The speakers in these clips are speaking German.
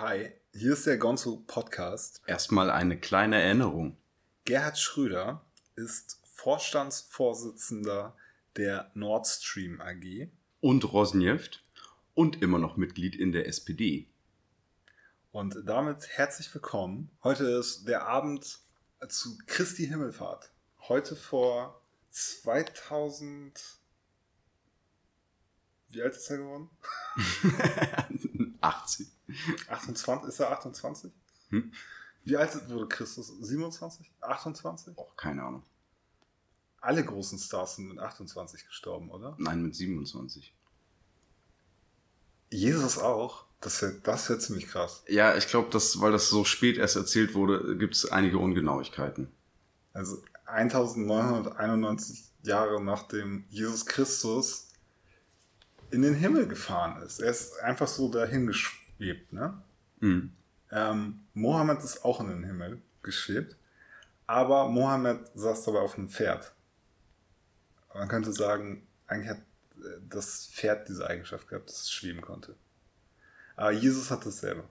Hi, hier ist der Gonzo Podcast. Erstmal eine kleine Erinnerung. Gerhard Schröder ist Vorstandsvorsitzender der Nord Stream AG. Und Rosneft und immer noch Mitglied in der SPD. Und damit herzlich willkommen. Heute ist der Abend zu Christi Himmelfahrt. Heute vor 2000. Wie alt ist er geworden? 80. 28? Ist er 28? Hm? Wie alt wurde Christus? 27? 28? Auch keine Ahnung. Alle großen Stars sind mit 28 gestorben, oder? Nein, mit 27. Jesus auch? Das wäre das wär ziemlich krass. Ja, ich glaube, dass, weil das so spät erst erzählt wurde, gibt es einige Ungenauigkeiten. Also 1991 Jahre nachdem Jesus Christus in den Himmel gefahren ist. Er ist einfach so dahin geschwebt, ne? Mhm. Ähm, Mohammed ist auch in den Himmel geschwebt, aber Mohammed saß dabei auf einem Pferd. Man könnte sagen, eigentlich hat äh, das Pferd diese Eigenschaft gehabt, dass es schweben konnte. Aber Jesus hat dasselbe.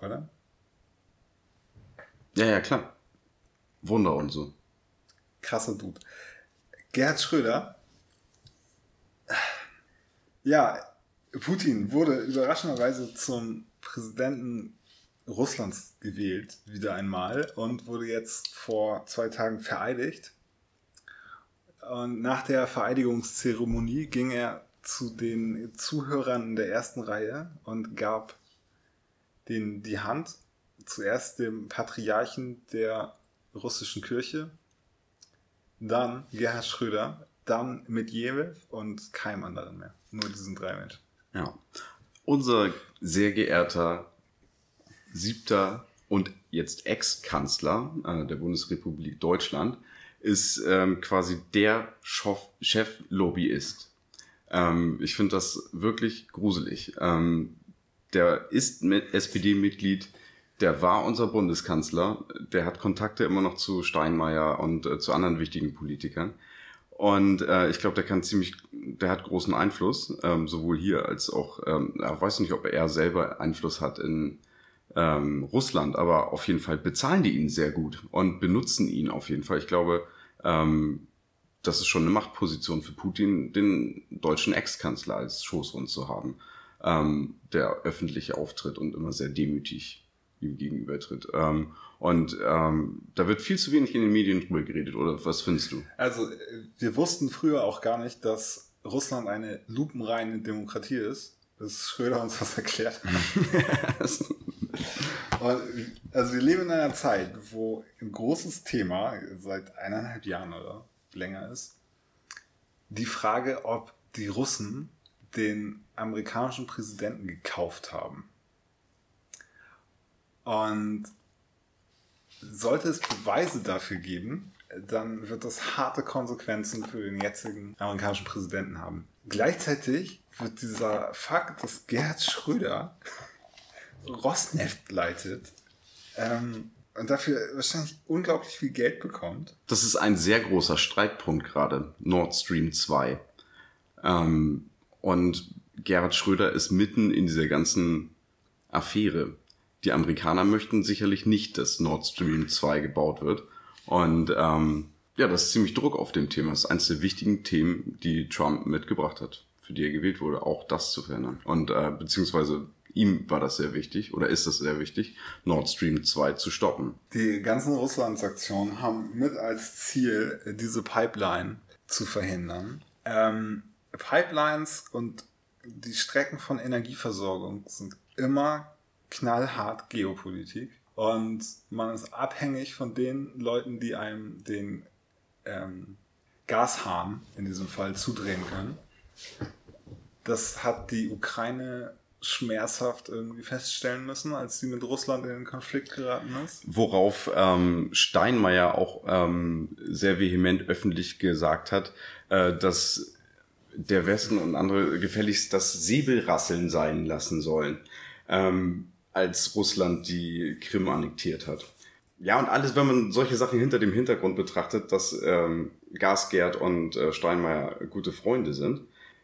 Oder? Ja, ja, klar. Wunder und so. Krasser Dude. Gerhard Schröder. Ja, Putin wurde überraschenderweise zum Präsidenten Russlands gewählt, wieder einmal, und wurde jetzt vor zwei Tagen vereidigt. Und nach der Vereidigungszeremonie ging er zu den Zuhörern in der ersten Reihe und gab denen die Hand. Zuerst dem Patriarchen der russischen Kirche, dann Gerhard Schröder, dann Medvedev und keinem anderen mehr. Nur diesen drei Menschen. Ja. Unser sehr geehrter siebter und jetzt Ex-Kanzler äh, der Bundesrepublik Deutschland ist ähm, quasi der Chef-Lobbyist. Ähm, ich finde das wirklich gruselig. Ähm, der ist mit SPD-Mitglied, der war unser Bundeskanzler, der hat Kontakte immer noch zu Steinmeier und äh, zu anderen wichtigen Politikern. Und äh, ich glaube, der kann ziemlich, der hat großen Einfluss, ähm, sowohl hier als auch, ähm, ich weiß nicht, ob er selber Einfluss hat in ähm, Russland, aber auf jeden Fall bezahlen die ihn sehr gut und benutzen ihn auf jeden Fall. Ich glaube, ähm, das ist schon eine Machtposition für Putin, den deutschen Ex-Kanzler als Schoßhund zu haben, ähm, der öffentlich auftritt und immer sehr demütig ihm gegenübertritt. Ähm, und ähm, da wird viel zu wenig in den Medien drüber geredet, oder was findest du? Also, wir wussten früher auch gar nicht, dass Russland eine lupenreine Demokratie ist, bis Schröder uns das erklärt hat. also, wir leben in einer Zeit, wo ein großes Thema seit eineinhalb Jahren oder länger ist, die Frage, ob die Russen den amerikanischen Präsidenten gekauft haben. Und sollte es Beweise dafür geben, dann wird das harte Konsequenzen für den jetzigen amerikanischen Präsidenten haben. Gleichzeitig wird dieser Fakt, dass Gerhard Schröder Rosneft leitet ähm, und dafür wahrscheinlich unglaublich viel Geld bekommt. Das ist ein sehr großer Streitpunkt gerade, Nord Stream 2. Ähm, und Gerhard Schröder ist mitten in dieser ganzen Affäre die Amerikaner möchten sicherlich nicht, dass Nord Stream 2 gebaut wird. Und ähm, ja, das ist ziemlich Druck auf dem Thema. Das ist eines der wichtigen Themen, die Trump mitgebracht hat, für die er gewählt wurde, auch das zu verändern. Und äh, beziehungsweise ihm war das sehr wichtig oder ist das sehr wichtig, Nord Stream 2 zu stoppen. Die ganzen Russlandsaktionen haben mit als Ziel, diese Pipeline zu verhindern. Ähm, Pipelines und die Strecken von Energieversorgung sind immer knallhart Geopolitik. Und man ist abhängig von den Leuten, die einem den ähm, Gashahn in diesem Fall zudrehen können. Das hat die Ukraine schmerzhaft irgendwie feststellen müssen, als sie mit Russland in den Konflikt geraten ist. Worauf ähm, Steinmeier auch ähm, sehr vehement öffentlich gesagt hat, äh, dass der Westen und andere gefälligst das Säbelrasseln sein lassen sollen. Ähm, als Russland die Krim annektiert hat. Ja, und alles, wenn man solche Sachen hinter dem Hintergrund betrachtet, dass ähm, Gasgerd und äh, Steinmeier gute Freunde sind,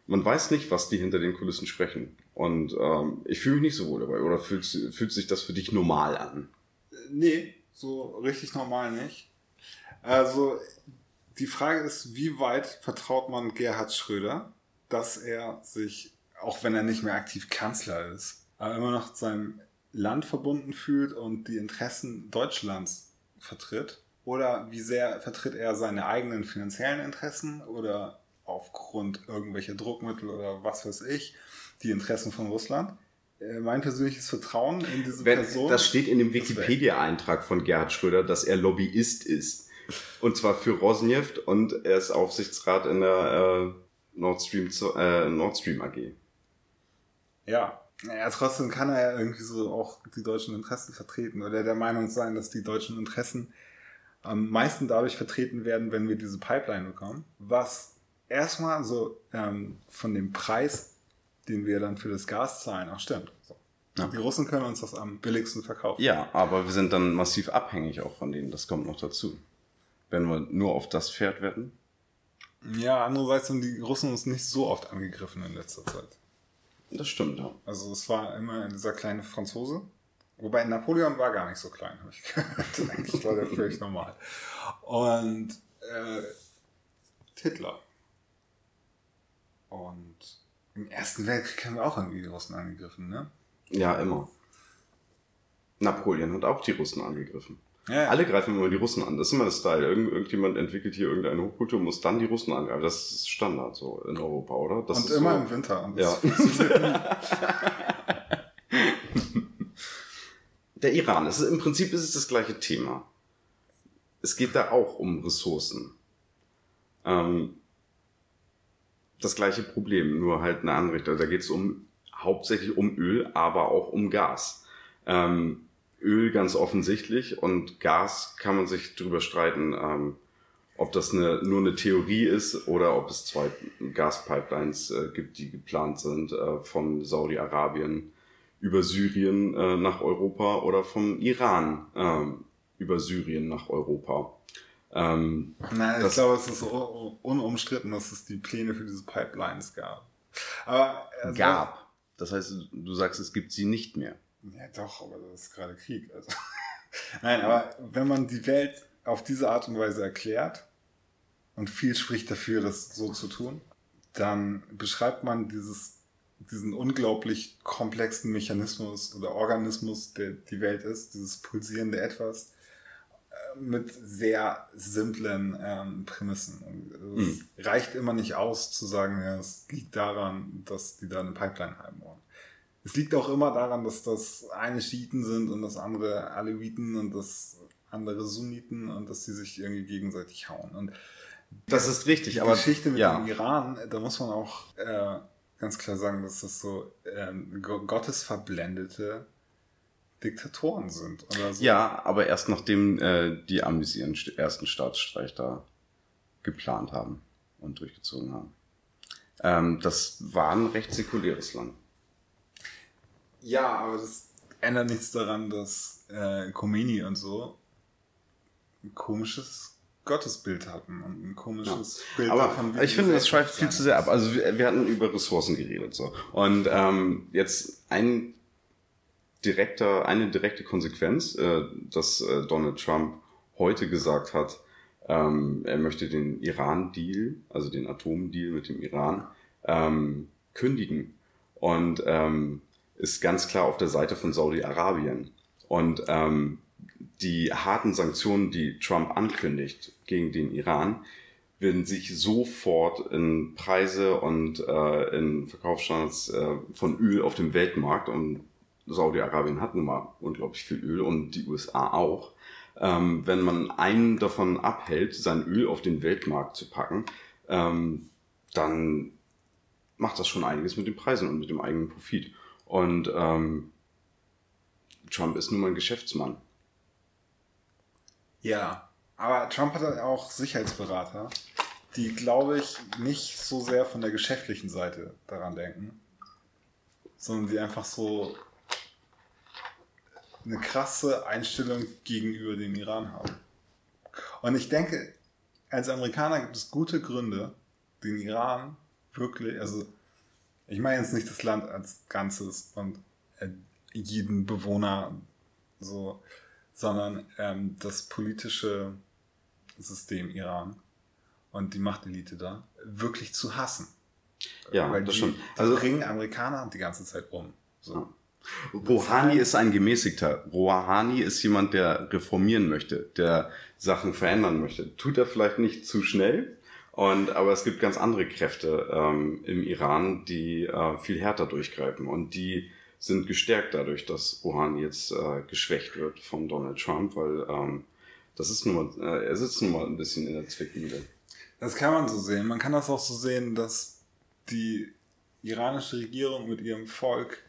man weiß nicht, was die hinter den Kulissen sprechen. Und ähm, ich fühle mich nicht so wohl dabei. Oder fühlt, fühlt sich das für dich normal an? Nee, so richtig normal nicht. Also die Frage ist, wie weit vertraut man Gerhard Schröder, dass er sich, auch wenn er nicht mehr aktiv Kanzler ist, aber immer noch seinem Land verbunden fühlt und die Interessen Deutschlands vertritt? Oder wie sehr vertritt er seine eigenen finanziellen Interessen oder aufgrund irgendwelcher Druckmittel oder was weiß ich, die Interessen von Russland? Äh, mein persönliches Vertrauen in diese Wenn, Person. Das steht in dem Wikipedia-Eintrag von Gerhard Schröder, dass er Lobbyist ist. Und zwar für Rosneft und er ist Aufsichtsrat in der äh, Nord, Stream, äh, Nord Stream AG. Ja. Ja, trotzdem kann er ja irgendwie so auch die deutschen Interessen vertreten oder der Meinung sein, dass die deutschen Interessen am meisten dadurch vertreten werden, wenn wir diese Pipeline bekommen. Was erstmal so ähm, von dem Preis, den wir dann für das Gas zahlen, auch stimmt. So. Ja. Die Russen können uns das am billigsten verkaufen. Ja, aber wir sind dann massiv abhängig auch von denen. Das kommt noch dazu. Wenn wir nur auf das Pferd wetten. Ja, andererseits haben die Russen uns nicht so oft angegriffen in letzter Zeit. Das stimmt, ja. Also es war immer dieser kleine Franzose. Wobei Napoleon war gar nicht so klein, habe ich gehört. Eigentlich war der völlig normal. Und äh, Hitler. Und im Ersten Weltkrieg haben wir auch irgendwie die Russen angegriffen, ne? Ja, immer. Napoleon hat auch die Russen angegriffen. Ja, ja. Alle greifen immer die Russen an. Das ist immer das Style. Irgend, irgendjemand entwickelt hier irgendeine Hochkultur, muss dann die Russen angreifen. Das ist Standard so in Europa, oder? Das Und ist immer so, im Winter. Und Ja. Der Iran, es ist, im Prinzip ist es das gleiche Thema. Es geht da auch um Ressourcen. Ähm, das gleiche Problem, nur halt eine andere Richtung. Da geht es um hauptsächlich um Öl, aber auch um Gas. Ähm, Öl ganz offensichtlich und Gas kann man sich drüber streiten, ähm, ob das eine, nur eine Theorie ist oder ob es zwei Gaspipelines äh, gibt, die geplant sind äh, von Saudi-Arabien über Syrien äh, nach Europa oder vom Iran ähm, über Syrien nach Europa. Ähm, Nein, ich Das- glaube, es ist un- unumstritten, dass es die Pläne für diese Pipelines gab. Aber also, gab. Das heißt, du sagst, es gibt sie nicht mehr. Ja, doch, aber das ist gerade Krieg. Also. Nein, aber wenn man die Welt auf diese Art und Weise erklärt, und viel spricht dafür, das so zu tun, dann beschreibt man dieses, diesen unglaublich komplexen Mechanismus oder Organismus, der die Welt ist, dieses pulsierende Etwas, äh, mit sehr simplen ähm, Prämissen. Es Mhm. reicht immer nicht aus zu sagen, ja, es liegt daran, dass die da eine Pipeline haben wollen. Es liegt auch immer daran, dass das eine Schiiten sind und das andere Aleviten und das andere Sunniten und dass sie sich irgendwie gegenseitig hauen. Und Das ist richtig, die aber Geschichte mit ja. dem Iran, da muss man auch äh, ganz klar sagen, dass das so ähm, go- gottesverblendete Diktatoren sind. So. Ja, aber erst nachdem äh, die Amis ihren st- ersten Staatsstreich da geplant haben und durchgezogen haben. Ähm, das war ein recht säkuläres Land. Ja, aber das ändert nichts daran, dass äh, Khomeini und so ein komisches Gottesbild hatten und ein komisches Bild Aber davon, ich finde, das schweift viel zu sehr ab. Also wir, wir hatten über Ressourcen geredet so. Und ähm, jetzt ein direkter, eine direkte Konsequenz, äh, dass äh, Donald Trump heute gesagt hat, ähm, er möchte den Iran-Deal, also den Atomdeal mit dem Iran, ähm, kündigen. Und ähm, ist ganz klar auf der Seite von Saudi-Arabien. Und ähm, die harten Sanktionen, die Trump ankündigt gegen den Iran, werden sich sofort in Preise und äh, in Verkaufsstandards äh, von Öl auf dem Weltmarkt und Saudi-Arabien hat nun mal unglaublich viel Öl und die USA auch. Ähm, wenn man einen davon abhält, sein Öl auf den Weltmarkt zu packen, ähm, dann macht das schon einiges mit den Preisen und mit dem eigenen Profit. Und ähm, Trump ist nun mal ein Geschäftsmann. Ja, aber Trump hatte auch Sicherheitsberater, die, glaube ich, nicht so sehr von der geschäftlichen Seite daran denken, sondern die einfach so eine krasse Einstellung gegenüber dem Iran haben. Und ich denke, als Amerikaner gibt es gute Gründe, den Iran wirklich, also ich meine jetzt nicht das Land als Ganzes und äh, jeden Bewohner so, sondern ähm, das politische System Iran und die Machtelite da wirklich zu hassen. Ja, Weil das die, schon. Die Also bringen Amerikaner die ganze Zeit um. So. Rouhani ist ein gemäßigter. Rouhani ist jemand, der reformieren möchte, der Sachen verändern möchte. Tut er vielleicht nicht zu schnell, und, aber es gibt ganz andere Kräfte ähm, im Iran, die äh, viel härter durchgreifen und die sind gestärkt dadurch, dass Rouhani jetzt äh, geschwächt wird von Donald Trump, weil ähm, das ist nun mal, äh, er sitzt nun mal ein bisschen in der Zwickmühle. Das kann man so sehen. Man kann das auch so sehen, dass die iranische Regierung mit ihrem Volk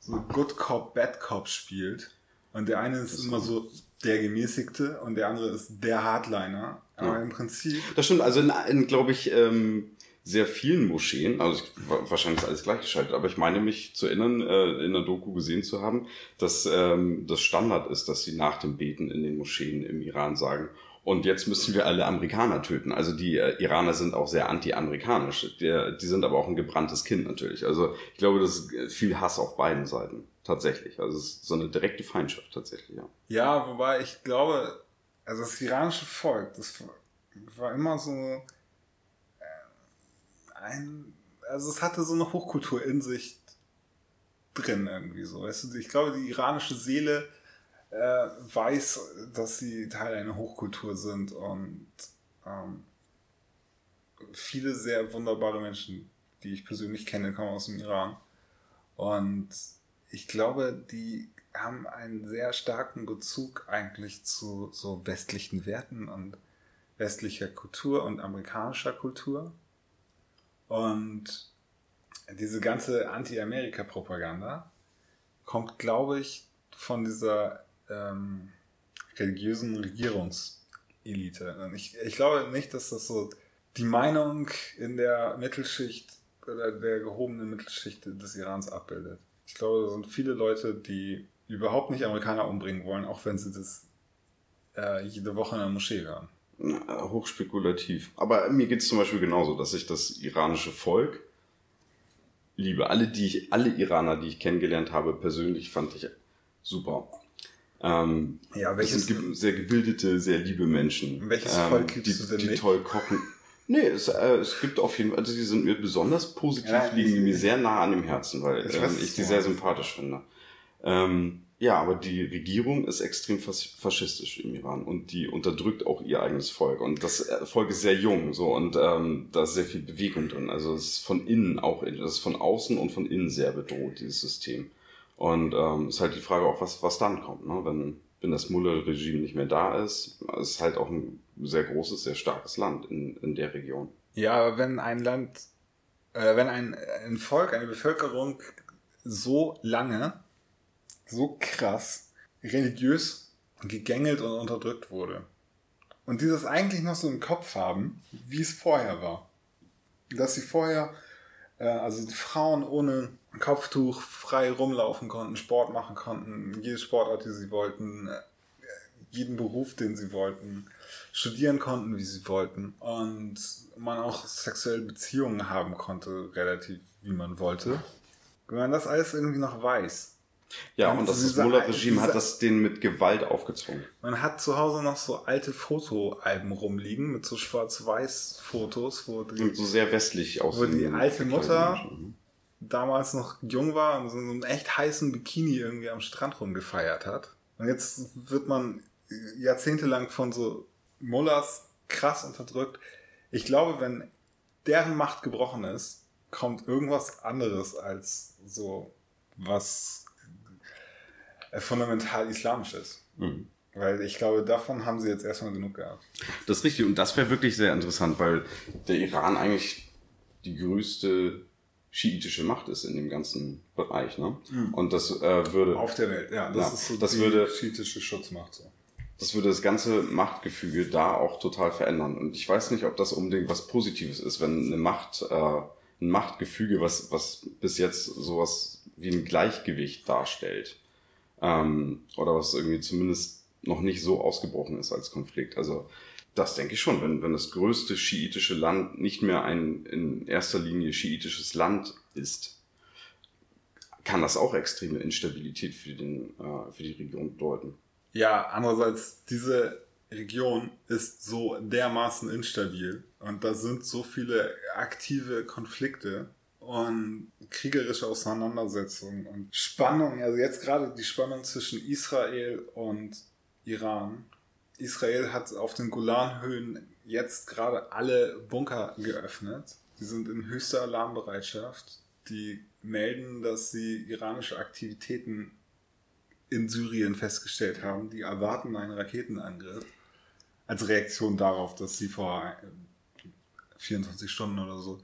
so Good Cop, Bad Cop spielt. Und der eine ist immer so der Gemäßigte und der andere ist der Hardliner. Aber Ja. im Prinzip, Das stimmt, also in, in glaube ich, ähm, sehr vielen Moscheen, also ich, wa- wahrscheinlich ist alles gleichgeschaltet, aber ich meine mich zu erinnern, äh, in der Doku gesehen zu haben, dass ähm, das Standard ist, dass sie nach dem Beten in den Moscheen im Iran sagen, und jetzt müssen wir alle Amerikaner töten. Also die äh, Iraner sind auch sehr anti-amerikanisch. Die, die sind aber auch ein gebranntes Kind natürlich. Also ich glaube, das ist viel Hass auf beiden Seiten. Tatsächlich. Also es ist so eine direkte Feindschaft tatsächlich, ja. ja, wobei ich glaube, also das iranische Volk, das war immer so äh, ein, also es hatte so eine Hochkultur in sich drin irgendwie so. Weißt du, ich glaube, die iranische Seele äh, weiß, dass sie Teil einer Hochkultur sind und ähm, viele sehr wunderbare Menschen, die ich persönlich kenne, kommen aus dem Iran. Und ich glaube, die haben einen sehr starken Bezug eigentlich zu so westlichen Werten und westlicher Kultur und amerikanischer Kultur. Und diese ganze Anti-Amerika-Propaganda kommt, glaube ich, von dieser ähm, religiösen Regierungselite. Und ich, ich glaube nicht, dass das so die Meinung in der Mittelschicht oder der gehobenen Mittelschicht des Irans abbildet. Ich glaube, da sind viele Leute, die überhaupt nicht Amerikaner umbringen wollen, auch wenn sie das äh, jede Woche in der Moschee hören. Na, Hochspekulativ. Aber mir geht es zum Beispiel genauso, dass ich das iranische Volk liebe. Alle, die ich, alle Iraner, die ich kennengelernt habe, persönlich fand ich super. Ähm, Ja, das welches, sind ge sehr gebildete, sehr liebe Menschen. Welches ähm, Volk liebst die, du denn Die nicht? toll kochen. Nee, es, äh, es gibt auf jeden Fall, also die sind mir besonders positiv, Ja, liegen die mir sehr nah an dem Herzen, weil Ich weiß, ähm, ich die sehr sympathisch finde. Ähm, ja, aber die Regierung ist extrem fas faschistisch im Iran und die unterdrückt auch ihr eigenes Volk. Und das äh, Volk ist sehr jung so und ähm, da ist sehr viel Bewegung drin. Also es ist von innen auch, das ist von außen und von innen sehr bedroht, dieses System. Und ähm, ist halt die Frage auch, was, was dann kommt, ne? wenn, wenn das Mullah-Regime nicht mehr da ist. Ist halt auch ein sehr großes, sehr starkes Land in, in der Region. Ja, aber wenn ein Land, äh, wenn ein, ein Volk, eine Bevölkerung so lange, so krass religiös gegängelt und unterdrückt wurde und dieses eigentlich noch so im Kopf haben, wie es vorher war, dass sie vorher, äh, also die Frauen ohne Kopftuch frei rumlaufen konnten, Sport machen konnten, jede Sportart, die sie wollten, äh, jeden Beruf, den sie wollten, studieren konnten, wie sie wollten und man auch sexuelle Beziehungen haben konnte, relativ wie man wollte. Wenn man das alles irgendwie noch weiß. Ja, und das, Mullah-Regime hat das denen mit Gewalt aufgezwungen. Man hat zu Hause noch so alte Fotoalben rumliegen mit so Schwarz-Weiß-Fotos, wo die Und so sehr westlich aus. Wo die alte Mutter- damals noch jung war und so in so einem echt heißen Bikini irgendwie am Strand rumgefeiert hat. Und jetzt wird man jahrzehntelang von so Mullahs krass unterdrückt. Ich glaube, wenn deren Macht gebrochen ist, kommt irgendwas anderes als so was äh, fundamental islamisch ist. Mhm. Weil ich glaube, davon haben sie jetzt erstmal genug gehabt. Das ist richtig und das wäre wirklich sehr interessant, weil der Iran eigentlich die größte schiitische Macht ist in dem ganzen Bereich. Ne? Und das äh, würde Auf der Welt, ja. Das Ja, ist so das die würde- schiitische Schutzmacht. So. das würde das ganze Machtgefüge da auch total verändern. Und ich weiß nicht, ob das unbedingt was Positives ist, wenn eine Macht, äh, ein Machtgefüge, was, was bis jetzt sowas wie ein Gleichgewicht darstellt. Ähm, oder was irgendwie zumindest noch nicht so ausgebrochen ist als Konflikt. Also Das denke ich schon. Wenn, wenn das größte schiitische Land nicht mehr ein in erster Linie schiitisches Land ist, kann das auch extreme Instabilität für, den, äh, für die Region bedeuten. Ja, andererseits, diese Region ist so dermaßen instabil und da sind so viele aktive Konflikte und kriegerische Auseinandersetzungen und Spannungen. Also jetzt gerade die Spannung zwischen Israel und Iran. Israel hat auf den Golanhöhen jetzt gerade alle Bunker geöffnet. Die sind in höchster Alarmbereitschaft. Die melden, dass sie iranische Aktivitäten in Syrien festgestellt haben. Die erwarten einen Raketenangriff als Reaktion darauf, dass sie vor 24 Stunden oder so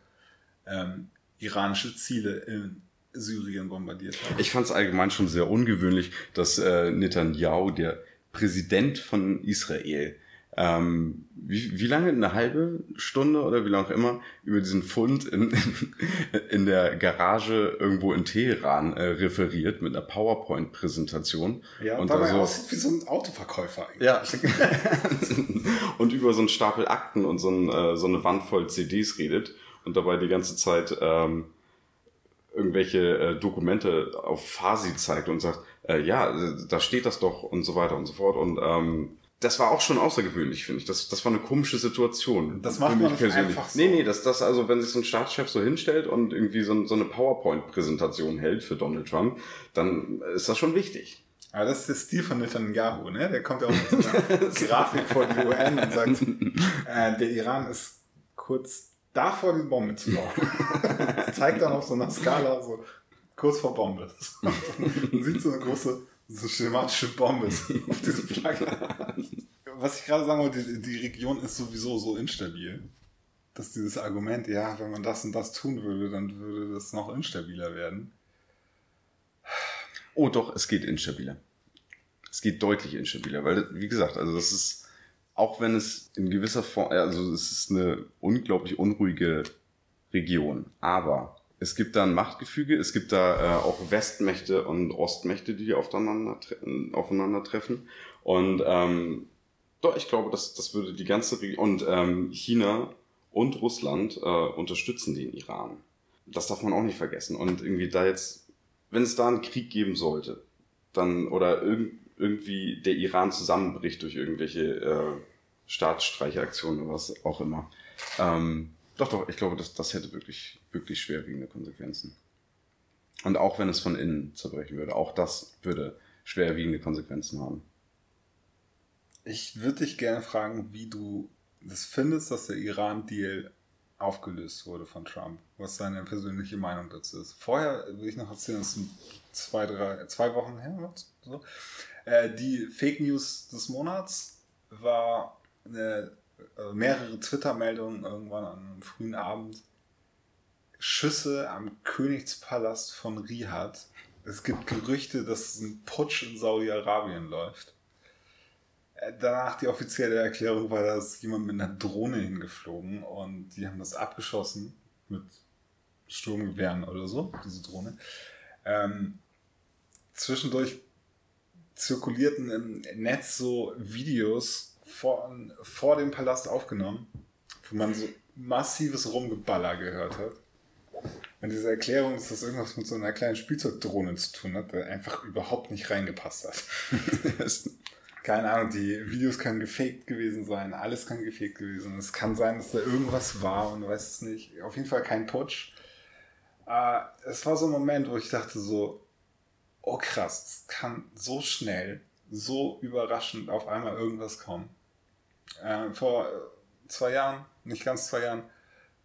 ähm, iranische Ziele in Syrien bombardiert haben. Ich fand es allgemein schon sehr ungewöhnlich, dass äh, Netanyahu, der Präsident von Israel, ähm, wie, wie lange? Eine halbe Stunde oder wie lange auch immer über diesen Fund in, in der Garage irgendwo in Teheran äh, referiert mit einer PowerPoint-Präsentation. Ja, und, dabei so, aussieht wie so ein Autoverkäufer eigentlich. Ja. und über so einen Stapel Akten und so, ein, äh, so eine Wand voll CDs redet und dabei die ganze Zeit ähm, irgendwelche äh, Dokumente auf Fasi zeigt und sagt, äh, ja, da steht das doch und so weiter und so fort. Und ähm, das war auch schon außergewöhnlich, finde ich. Das, das war eine komische Situation. Das macht man nicht einfach so. Nee, nee, das, das, also, wenn sich so ein Staatschef so hinstellt und irgendwie so, so eine PowerPoint-Präsentation hält für Donald Trump, dann ist das schon wichtig. Aber das ist der Stil von Netanyahu, ne? Der kommt ja auch mit so einer Grafik vor die UN und sagt, äh, der Iran ist kurz davor, die Bombe zu bauen. das zeigt dann auf so einer Skala so kurz vor Bombe. Man sieht so eine große so schematische Bombe auf diesem Plakat. Was ich gerade sagen wollte, die, die Region ist sowieso so instabil, dass dieses Argument, ja, wenn man das und das tun würde, dann würde das noch instabiler werden. Oh doch, es geht instabiler. Es geht deutlich instabiler, weil, wie gesagt, also das ist, auch wenn es in gewisser Form, also es ist eine unglaublich unruhige Region, aber es gibt da ein Machtgefüge, es gibt da äh, auch Westmächte und Ostmächte, die aufeinander, aufeinandertreffen. Und ähm, doch, ich glaube, das, das würde die ganze Region und ähm, China und Russland äh, unterstützen den Iran. Das darf man auch nicht vergessen. Und irgendwie da jetzt, wenn es da einen Krieg geben sollte, dann oder irg irgendwie der Iran zusammenbricht durch irgendwelche äh, Staatsstreicheraktionen oder was auch immer, ähm, doch, doch, ich glaube, das, das hätte wirklich, wirklich schwerwiegende Konsequenzen. Und auch wenn es von innen zerbrechen würde, auch das würde schwerwiegende Konsequenzen haben. Ich würde dich gerne fragen, wie du das findest, dass der Iran-Deal aufgelöst wurde von Trump. Was deine persönliche Meinung dazu ist. Vorher will ich noch erzählen, das sind zwei, drei, zwei Wochen her. So. Äh, die Fake News des Monats war eine äh, mehrere Twitter-Meldungen irgendwann an einem frühen Abend. Schüsse am Königspalast von Riyadh. Es gibt Gerüchte, dass ein Putsch in Saudi-Arabien läuft. Äh, danach die offizielle Erklärung war, dass jemand mit einer Drohne hingeflogen und die haben das abgeschossen mit Sturmgewehren oder so, diese Drohne. Ähm, zwischendurch zirkulierten im Netz so Videos vor, vor dem Palast aufgenommen, wo man so massives Rumgeballer gehört hat. Und diese Erklärung, dass das irgendwas mit so einer kleinen Spielzeugdrohne zu tun hat, der einfach überhaupt nicht reingepasst hat. Keine Ahnung, die Videos können gefaked gewesen sein, alles kann gefaked gewesen sein. Es kann sein, dass da irgendwas war und du weißt es nicht. Auf jeden Fall kein Putsch. Äh, es war so ein Moment, wo ich dachte so, oh krass, es kann so schnell, so überraschend auf einmal irgendwas kommen. Äh, vor zwei Jahren, nicht ganz zwei Jahren,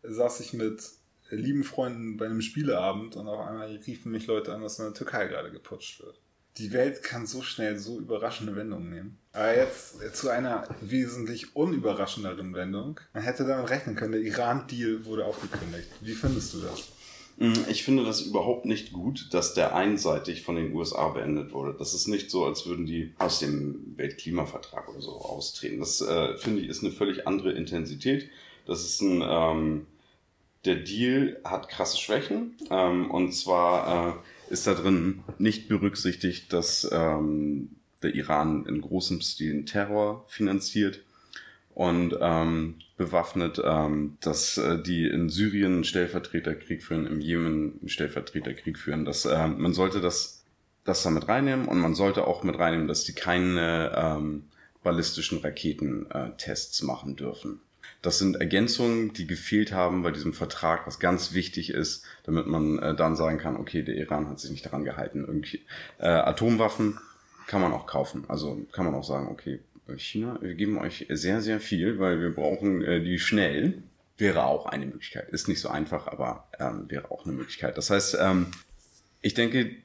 saß ich mit lieben Freunden bei einem Spieleabend und auf einmal riefen mich Leute an, dass in der Türkei gerade geputscht wird. Die Welt kann so schnell so überraschende Wendungen nehmen. Aber jetzt zu einer wesentlich unüberraschenderen Wendung. Man hätte damit rechnen können, der Iran-Deal wurde aufgekündigt. Wie findest du das? Mm, ich finde das überhaupt nicht gut, dass der einseitig von den USA beendet wurde. Das ist nicht so, als würden die aus dem Weltklimavertrag oder so austreten. Das äh, finde ich ist eine völlig andere Intensität. Das ist ein ähm, der Deal hat krasse Schwächen ähm, und zwar äh, ist da drin nicht berücksichtigt, dass ähm, der Iran in großem Stil Terror finanziert und ähm, bewaffnet, ähm, dass äh, die in Syrien einen Stellvertreterkrieg führen, im Jemen einen Stellvertreterkrieg führen. Dass, äh, man sollte das, das da mit reinnehmen und man sollte auch mit reinnehmen, dass die keine ähm, ballistischen Raketentests äh, machen dürfen. Das sind Ergänzungen, die gefehlt haben bei diesem Vertrag, was ganz wichtig ist, damit man äh, dann sagen kann, okay, der Iran hat sich nicht daran gehalten. Irgendwie äh, Atomwaffen kann man auch kaufen. Also kann man auch sagen, okay, China, wir geben euch sehr, sehr viel, weil wir brauchen äh, die schnell. Wäre auch eine Möglichkeit. Ist nicht so einfach, aber ähm, wäre auch eine Möglichkeit. Das heißt, ähm, ich denke,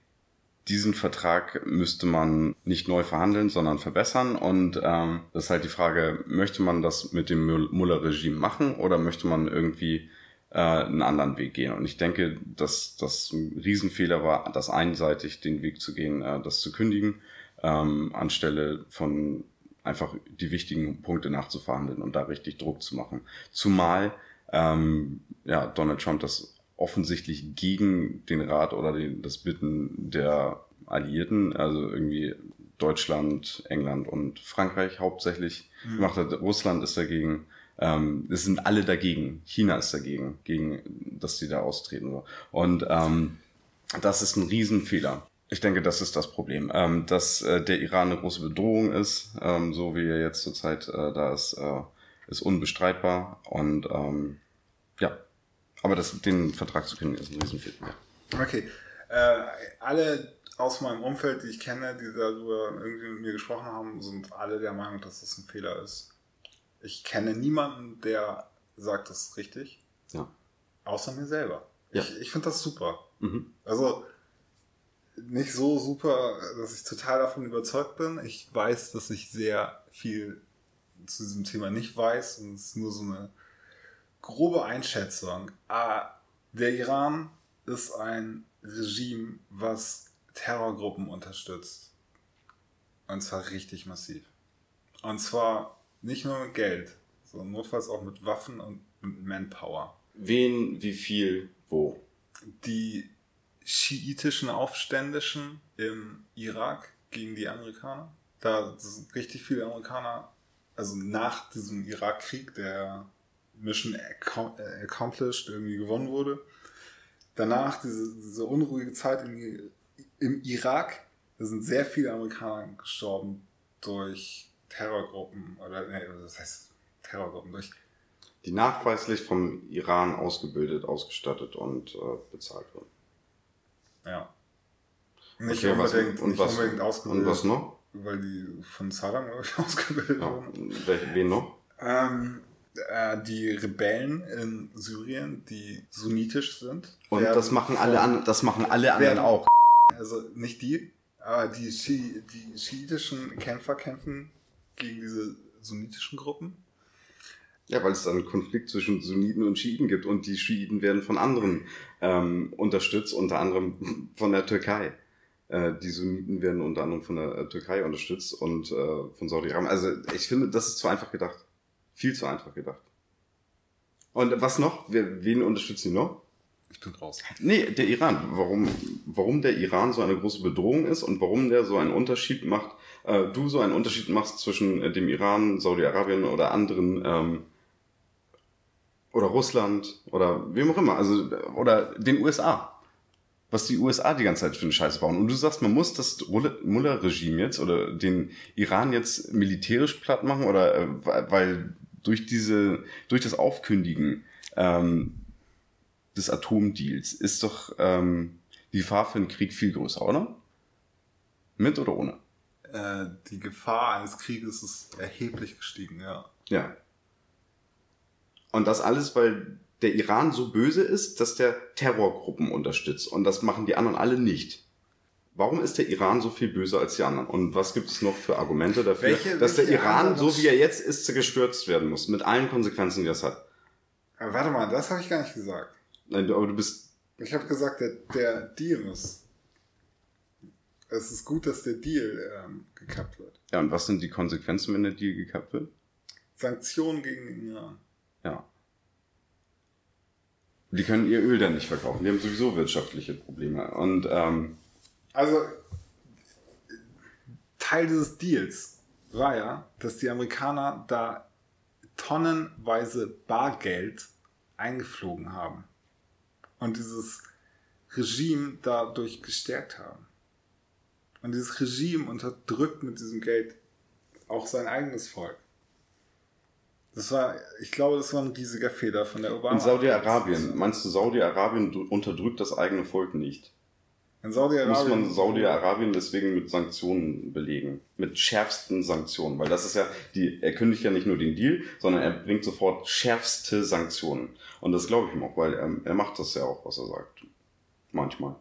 diesen Vertrag müsste man nicht neu verhandeln, sondern verbessern. Und ähm, das ist halt die Frage, möchte man das mit dem Muller-Regime machen oder möchte man irgendwie äh, einen anderen Weg gehen? Und ich denke, dass das ein Riesenfehler war, das einseitig den Weg zu gehen, äh, das zu kündigen, ähm, anstelle von einfach die wichtigen Punkte nachzuverhandeln und da richtig Druck zu machen. Zumal ähm, ja, Donald Trump das offensichtlich gegen den Rat oder den, das Bitten der Alliierten, also irgendwie Deutschland, England und Frankreich hauptsächlich mhm. gemacht hat. Russland ist dagegen. Ähm, es sind alle dagegen. China ist dagegen, gegen, dass die da austreten. Und ähm, das ist ein Riesenfehler. Ich denke, das ist das Problem. Ähm, dass äh, der Iran eine große Bedrohung ist, ähm, so wie er jetzt zurzeit äh, da ist, äh, ist unbestreitbar. Und ähm, ja, aber das, den Vertrag zu kennen, ist ein Riesenfehler. Okay. Äh, alle aus meinem Umfeld, die ich kenne, die darüber irgendwie mit mir gesprochen haben, sind alle der Meinung, dass das ein Fehler ist. Ich kenne niemanden, der sagt, das ist richtig. Ja. Außer mir selber. Ja. Ich, ich finde das super. Mhm. Also, nicht so super, dass ich total davon überzeugt bin. Ich weiß, dass ich sehr viel zu diesem Thema nicht weiß und es ist nur so eine grobe Einschätzung. Ah, der Iran ist ein Regime, was Terrorgruppen unterstützt. Und zwar richtig massiv. Und zwar nicht nur mit Geld, sondern notfalls auch mit Waffen und mit Manpower. Wen, wie viel, wo? Die schiitischen Aufständischen im Irak gegen die Amerikaner. Da sind richtig viele Amerikaner, also nach diesem Irakkrieg, der Mission Accomplished irgendwie gewonnen wurde. Danach diese, diese unruhige Zeit im, im Irak, da sind sehr viele Amerikaner gestorben durch Terrorgruppen oder nee, das heißt Terrorgruppen durch die nachweislich vom Iran ausgebildet, ausgestattet und äh, bezahlt wurden. Ja. Nicht okay, unbedingt, was, und nicht was, unbedingt ausgebildet. Und was noch? Weil die von Saddam, glaube ich, ausgebildet ja. wurden. Wen noch? Ähm, äh, die Rebellen in Syrien, die sunnitisch sind. Und das machen alle an, das machen alle anderen auch. Also nicht die, aber die, Schi die schiitischen Kämpfer kämpfen gegen diese sunnitischen Gruppen. Ja, weil es einen Konflikt zwischen Sunniten und Schiiten gibt und die Schiiten werden von anderen ähm, unterstützt, unter anderem von der Türkei. Äh, die Sunniten werden unter anderem von der äh, Türkei unterstützt und äh, von Saudi-Arabien. Also ich finde, das ist zu einfach gedacht. Viel zu einfach gedacht. Und was noch? Wen unterstützen die noch? Ich bin raus. Nee, der Iran. Warum, warum der Iran so eine große Bedrohung ist und warum der so einen Unterschied macht, äh, du so einen Unterschied machst zwischen äh, dem Iran, Saudi-Arabien oder anderen ähm, oder Russland oder wem auch immer, also oder den USA. Was die USA die ganze Zeit für eine Scheiße bauen. Und du sagst, man muss das Mullah-Regime jetzt oder den Iran jetzt militärisch platt machen oder äh, weil durch diese, durch das Aufkündigen ähm, des Atomdeals ist doch ähm, die Gefahr für einen Krieg viel größer, oder? Mit oder ohne? Äh, die Gefahr eines Krieges ist erheblich gestiegen, ja. Ja. Und das alles, weil der Iran so böse ist, dass der Terrorgruppen unterstützt. Und das machen die anderen alle nicht. Warum ist der Iran so viel böser als die anderen? Und was gibt es noch für Argumente dafür, welche, dass welche der Iran, so wie er jetzt ist, gestürzt werden muss? Mit allen Konsequenzen, die das hat. Aber warte mal, das habe ich gar nicht gesagt. Nein, aber du bist. Ich habe gesagt, der, der Deal ist. Es ist gut, dass der Deal ähm, gekappt wird. Ja, und was sind die Konsequenzen, wenn der Deal gekappt wird? Sanktionen gegen den Iran. Ja. Die können ihr Öl dann nicht verkaufen. Die haben sowieso wirtschaftliche Probleme. Und ähm, also Teil dieses Deals war ja, dass die Amerikaner da tonnenweise Bargeld eingeflogen haben und dieses Regime dadurch gestärkt haben. Und dieses Regime unterdrückt mit diesem Geld auch sein eigenes Volk. Das war, ich glaube, das war ein riesiger Fehler von der Obama. In Saudi-Arabien, meinst du, Saudi-Arabien unterdrückt das eigene Volk nicht? In Saudi-Arabien. Muss man Saudi-Arabien deswegen mit Sanktionen belegen. Mit schärfsten Sanktionen. Weil das ist ja, die, er kündigt ja nicht nur den Deal, sondern er bringt sofort schärfste Sanktionen. Und das glaube ich ihm auch, weil er, er macht das ja auch, was er sagt. Manchmal.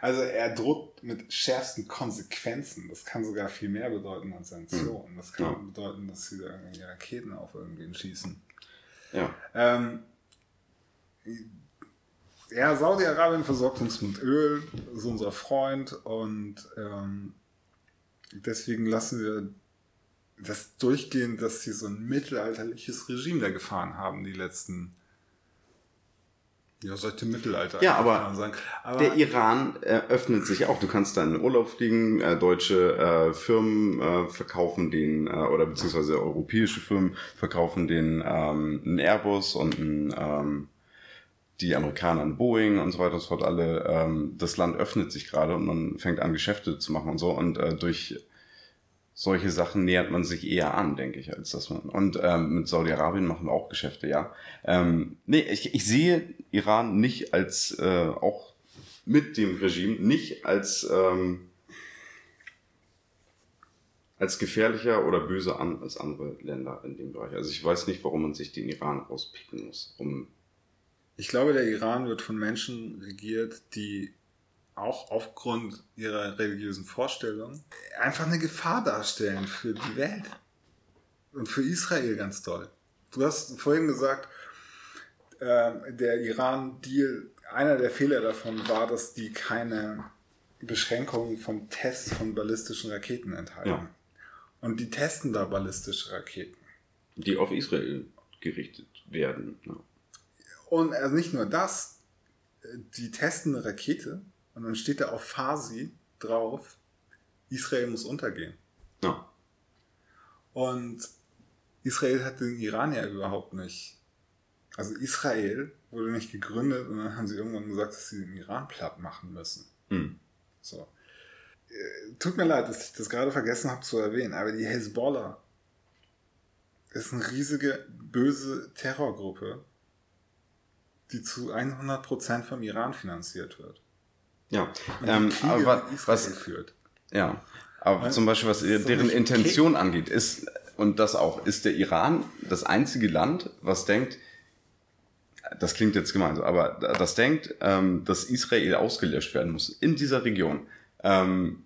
Also er droht mit schärfsten Konsequenzen. Das kann sogar viel mehr bedeuten als Sanktionen. Das kann ja. bedeuten, dass sie da irgendwie Raketen auf irgendwen schießen. Ja. Ähm, ja, Saudi-Arabien versorgt uns mit Öl, ist unser Freund und ähm, deswegen lassen wir das durchgehen, dass sie so ein mittelalterliches Regime da gefahren haben, die letzten ja, seit dem Mittelalter. Ja, aber, aber, der Iran äh, öffnet sich auch. Du kannst da in Urlaub fliegen, äh, deutsche äh, Firmen äh, verkaufen den, äh, oder beziehungsweise europäische Firmen verkaufen den ähm, einen Airbus und ein, ähm, die Amerikaner ein Boeing und so weiter und so fort. Alle, ähm, das Land öffnet sich gerade und man fängt an, Geschäfte zu machen und so. Und äh, durch solche Sachen nähert man sich eher an, denke ich, als dass man. Und ähm, mit Saudi-Arabien machen wir auch Geschäfte, ja. Ähm, nee, ich, ich sehe Iran nicht als, äh, auch mit dem Regime, nicht als, ähm, als gefährlicher oder böser an als andere Länder in dem Bereich. Also ich weiß nicht, warum man sich den Iran rauspicken muss. Um ich glaube, der Iran wird von Menschen regiert, die auch aufgrund ihrer religiösen Vorstellungen einfach eine Gefahr darstellen für die Welt. Und für Israel ganz toll. Du hast vorhin gesagt, äh, der Iran-Deal, einer der Fehler davon war, dass die keine Beschränkungen vom Test von ballistischen Raketen enthalten. Ja. Und die testen da ballistische Raketen. Die auf Israel gerichtet werden. Ja. Und also nicht nur das, die testen eine Rakete und dann steht da auf Farsi drauf, Israel muss untergehen. Ja. Und Israel hat den Iran ja überhaupt nicht. Also Israel wurde nicht gegründet und dann haben sie irgendwann gesagt, dass sie den Iran platt machen müssen. Mhm. So. Äh, tut mir leid, dass ich das gerade vergessen habe zu erwähnen, aber die Hezbollah ist eine riesige, böse Terrorgruppe, die zu 100% vom Iran finanziert wird. Ja, ähm, aber was, führt. Ja, aber Weil, zum Beispiel, was deren Intention Kick. angeht, ist, und das auch, ist der Iran das einzige Land, was denkt, das klingt jetzt gemein, aber das denkt, ähm, dass Israel ausgelöscht werden muss in dieser Region. Ähm,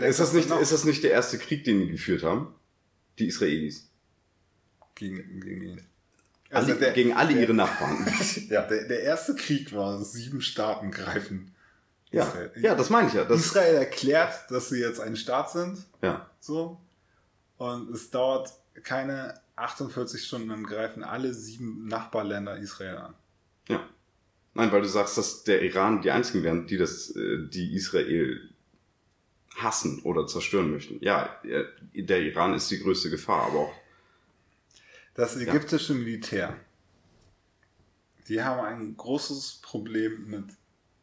ist, das nicht, ist das nicht der erste Krieg, den die geführt haben? Die Israelis. Gegen, gegen also alle, der, gegen alle der, ihre Nachbarn. ja, der, der erste Krieg war, sieben Staaten greifen ja, Israel. ja, das meine ich ja. Israel erklärt, dass sie jetzt ein Staat sind. Ja. So. Und es dauert keine 48 Stunden, dann greifen alle sieben Nachbarländer Israel an. Ja. Nein, weil du sagst, dass der Iran die einzigen wären, die das, äh, die Israel hassen oder zerstören möchten. Ja, der Iran ist die größte Gefahr, aber auch. Das ägyptische ja. Militär. Die haben ein großes Problem mit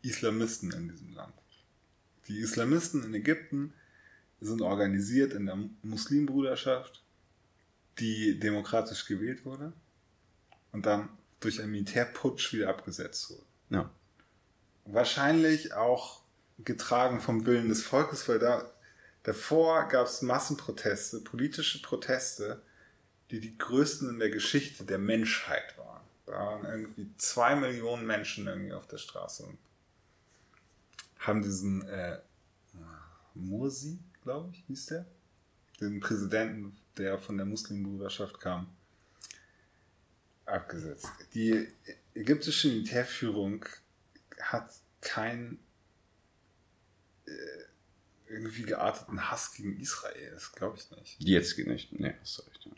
Islamisten in diesem Land. Die Islamisten in Ägypten sind organisiert in der Muslimbruderschaft, die demokratisch gewählt wurde und dann durch einen Militärputsch wieder abgesetzt wurde. Ja. Wahrscheinlich auch getragen vom Willen des Volkes, weil da davor gab es Massenproteste, politische Proteste, die die größten in der Geschichte der Menschheit waren. Da waren irgendwie zwei Millionen Menschen irgendwie auf der Straße und haben diesen äh, Mursi, glaube ich, hieß der, den Präsidenten, der von der Muslimbruderschaft kam, abgesetzt. Die ägyptische Militärführung hat keinen äh, irgendwie gearteten Hass gegen Israel. Das glaube ich nicht. Jetzt geht nicht. Nee, das ist recht. Ja.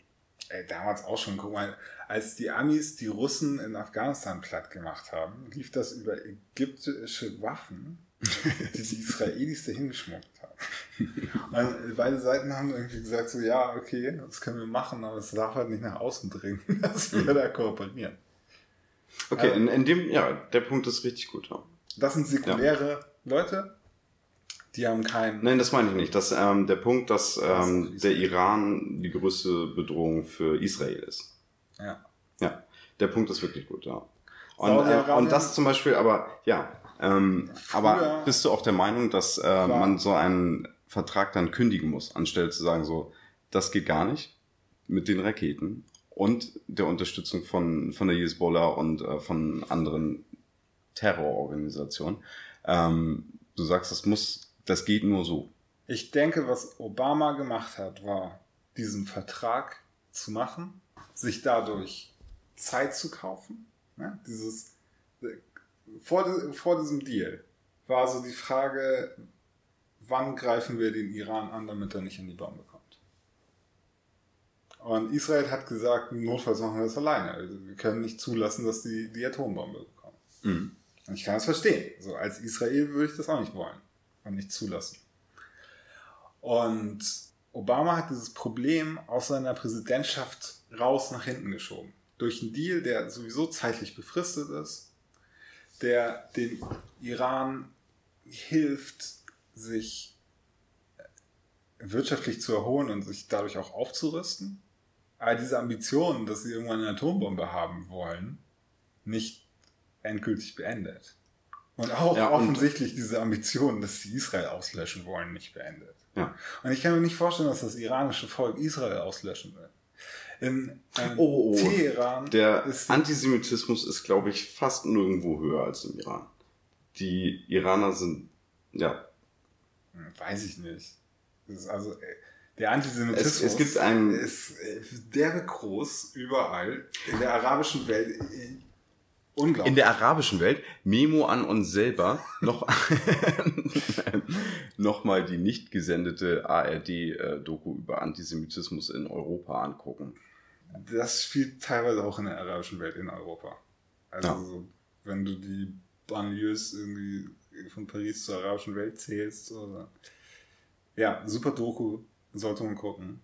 Ey, damals auch schon. Guck mal, als die Amis die Russen in Afghanistan platt gemacht haben, lief das über ägyptische Waffen die die Israelis dahin geschmuggelt haben. Und beide Seiten haben irgendwie gesagt, so ja, okay, das können wir machen, aber es darf halt nicht nach außen dringen, dass wir da kooperieren. Okay, in, in dem, ja, der Punkt ist richtig gut. Ja. Das sind säkuläre Leute, die haben keinen. Nein, das meine ich nicht. Das, ähm, der Punkt, dass ähm, der Iran die größte Bedrohung für Israel ist. Ja. Ja, der Punkt ist wirklich gut, ja. Und, äh, und das zum Beispiel, aber ja, ähm, aber bist du auch der Meinung, dass äh, man so einen Vertrag dann kündigen muss, anstelle zu sagen, so, das geht gar nicht mit den Raketen und der Unterstützung von, von der Hezbollah und äh, von anderen Terrororganisationen. Ähm, du sagst, das muss, das geht nur so. Ich denke, was Obama gemacht hat, war, diesen Vertrag zu machen, sich dadurch Zeit zu kaufen. Ne? Dieses, vor, vor diesem Deal war so die Frage, wann greifen wir den Iran an, damit er nicht in die Bombe kommt. Und Israel hat gesagt, notfalls machen wir das alleine. Also wir können nicht zulassen, dass die die Atombombe bekommen. Mhm. Und ich kann das verstehen. So als Israel würde ich das auch nicht wollen und nicht zulassen. Und Obama hat dieses Problem aus seiner Präsidentschaft raus nach hinten geschoben. Durch einen Deal, der sowieso zeitlich befristet ist, der den Iran hilft, sich wirtschaftlich zu erholen und sich dadurch auch aufzurüsten. Aber diese Ambitionen, dass sie irgendwann eine Atombombe haben wollen, nicht endgültig beendet. Und auch Ja, und- offensichtlich diese Ambitionen, dass sie Israel auslöschen wollen, nicht beendet. Ja. Und ich kann mir nicht vorstellen, dass das iranische Volk Israel auslöschen will. In ähm, Oh, oh, oh. Teheran Der ist Antisemitismus ist, glaube ich, fast nirgendwo höher als im Iran. Die Iraner sind, ja, Weiß ich nicht. Das ist also, äh, der Antisemitismus Es- es gibt einen- ist äh, derbe groß überall in der arabischen Welt. äh, Unglaublich. in der arabischen Welt, Memo an uns selber, noch, noch mal die nicht gesendete ARD-Doku über Antisemitismus in Europa angucken. Das spielt teilweise auch in der arabischen Welt in Europa. Also, Ja. so, wenn du die Banlieues irgendwie von Paris zur arabischen Welt zählst. Oder ja, super Doku, sollte man gucken.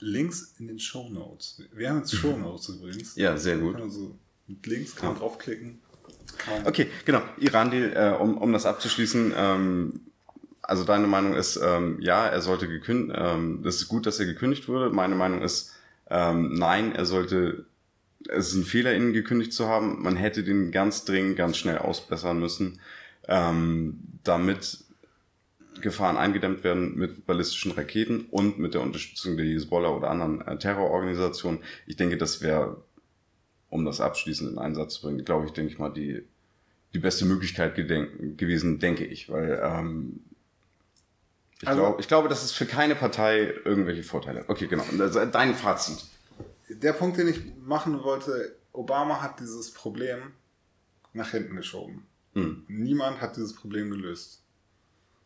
Links in den Show Notes. Wir haben jetzt Show Notes übrigens. Ja, sehr gut. Kann man so mit Links kann man Ja. draufklicken. Kann Okay, genau. Iran-Deal, äh, um, um das abzuschließen, ähm, also deine Meinung ist, ähm, ja, er sollte gekündigt, ähm, das ist gut, dass er gekündigt wurde. Meine Meinung ist, ähm, nein, er sollte, es ist ein Fehler, ihn gekündigt zu haben. Man hätte den ganz dringend, ganz schnell ausbessern müssen, ähm, damit Gefahren eingedämmt werden mit ballistischen Raketen und mit der Unterstützung der Hezbollah oder anderen äh, Terrororganisationen. Ich denke, das wäre, um das abschließend in Einsatz zu bringen, glaube ich, denke ich mal, die, die beste Möglichkeit gedenk gewesen, denke ich, weil ähm, ich, Also- glaub, ich glaube, dass es für keine Partei irgendwelche Vorteile hat. Okay, genau. Dein Fazit. Der Punkt, den ich machen wollte, Obama hat dieses Problem nach hinten geschoben. Hm. Niemand hat dieses Problem gelöst.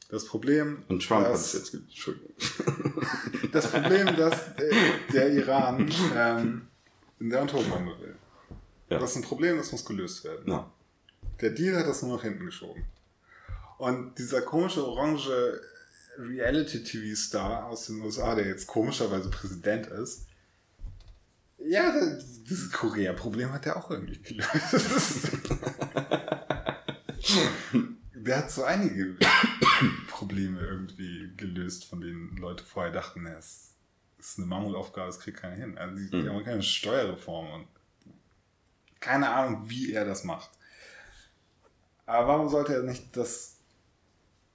Das Problem, Und Trump hat dass- es jetzt. Entschuldigung. das Problem, dass äh, der Iran ähm, in der Atombombe will. Ja. Das ist ein Problem, das muss gelöst werden. Ja. Der Deal hat das nur nach hinten geschoben. Und dieser komische orange Reality-TV-Star aus den USA, der jetzt komischerweise Präsident ist, ja, das- dieses Korea-Problem hat er auch irgendwie gelöst. der hat so einige Probleme irgendwie gelöst, von denen Leute vorher dachten, ja, es ist eine Mammutaufgabe, es kriegt keiner hin. Also die, die Mhm. amerikanische Steuerreform und keine Ahnung, wie er das macht. Aber warum sollte er nicht das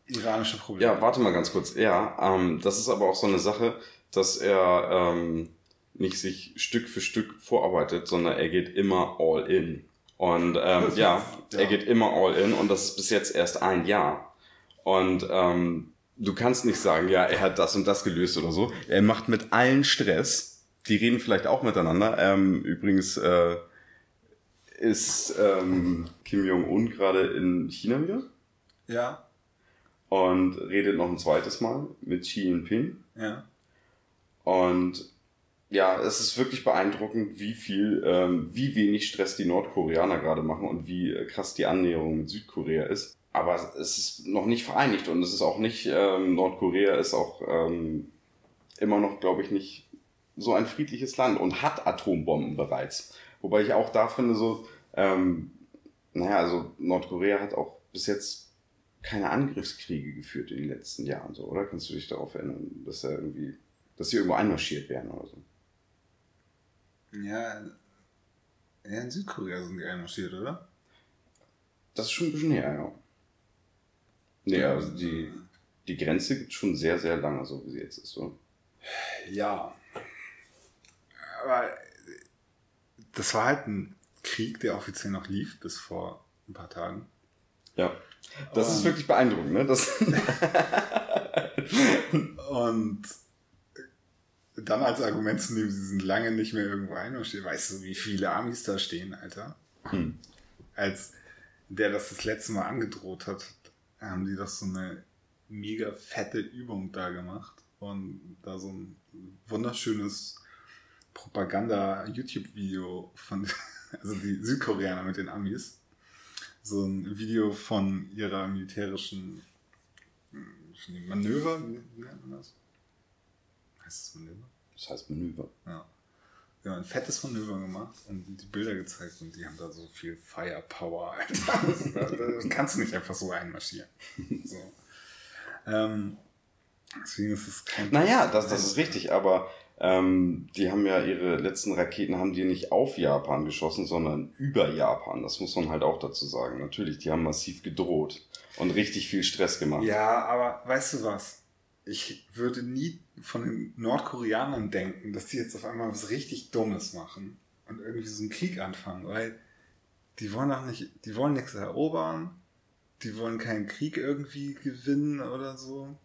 iranische Problem? Ja, warte mal ganz kurz. Ja, ähm, das ist aber auch so eine Sache, dass er ähm, nicht sich Stück für Stück vorarbeitet, sondern er geht immer all in. Und ähm, ja, ja. er geht immer all in und das ist bis jetzt erst ein Jahr. Und ähm, du kannst nicht sagen, ja, er hat das und das gelöst oder so. Er macht mit allen Stress. Die reden vielleicht auch miteinander. Ähm, übrigens äh, ist ähm, Kim Jong-un gerade in China wieder Ja, und redet noch ein zweites Mal mit Xi Jinping. ja. Und ja, es ist wirklich beeindruckend, wie viel, ähm, wie wenig Stress die Nordkoreaner gerade machen und wie krass die Annäherung mit Südkorea ist. aber es ist noch nicht vereinigt und es ist auch nicht, ähm, Nordkorea ist auch ähm, immer noch, glaube ich, nicht so ein friedliches Land und hat Atombomben bereits. Wobei ich auch da finde, so, ähm, naja, also Nordkorea hat auch bis jetzt keine Angriffskriege geführt in den letzten Jahren, so, oder? Kannst du dich darauf erinnern, dass er irgendwie, dass sie irgendwo einmarschiert werden oder so? Ja, ja in Südkorea sind die einmarschiert, oder? Das ist schon ein bisschen her, ja. Nee, also die, die Grenze gibt schon sehr, sehr lange, so wie sie jetzt ist, so. Ja. Aber das war halt ein Krieg, der offiziell noch lief, bis vor ein paar Tagen. Ja. Das und ist wirklich beeindruckend, ne? Das und dann als Argument zu nehmen, sie sind lange nicht mehr irgendwo einmarschiert. Weißt du, wie viele Amis da stehen, Alter? Hm. Als der das das letzte Mal angedroht hat, haben die doch so eine mega fette Übung da gemacht und da so ein wunderschönes Propaganda-YouTube-Video von, also die Südkoreaner mit den Amis, so ein Video von ihrer militärischen Manöver, wie nennt man das? Heißt das Manöver? Das heißt Manöver. Ja. Ja, ein fettes Manöver gemacht und die Bilder gezeigt und die haben da so viel Firepower, Alter. da, da kannst du nicht einfach so einmarschieren. So. Ähm, deswegen ist es kein. Naja, das, das ist richtig, aber ähm, die haben ja ihre letzten Raketen haben die nicht auf Japan geschossen, sondern über Japan. Das muss man halt auch dazu sagen. Natürlich, die haben massiv gedroht und richtig viel Stress gemacht. Ja, aber weißt du was? ich würde nie von den Nordkoreanern denken, dass die jetzt auf einmal was richtig Dummes machen und irgendwie so einen Krieg anfangen, weil die wollen auch nicht, die wollen nichts erobern, die wollen keinen Krieg irgendwie gewinnen oder so.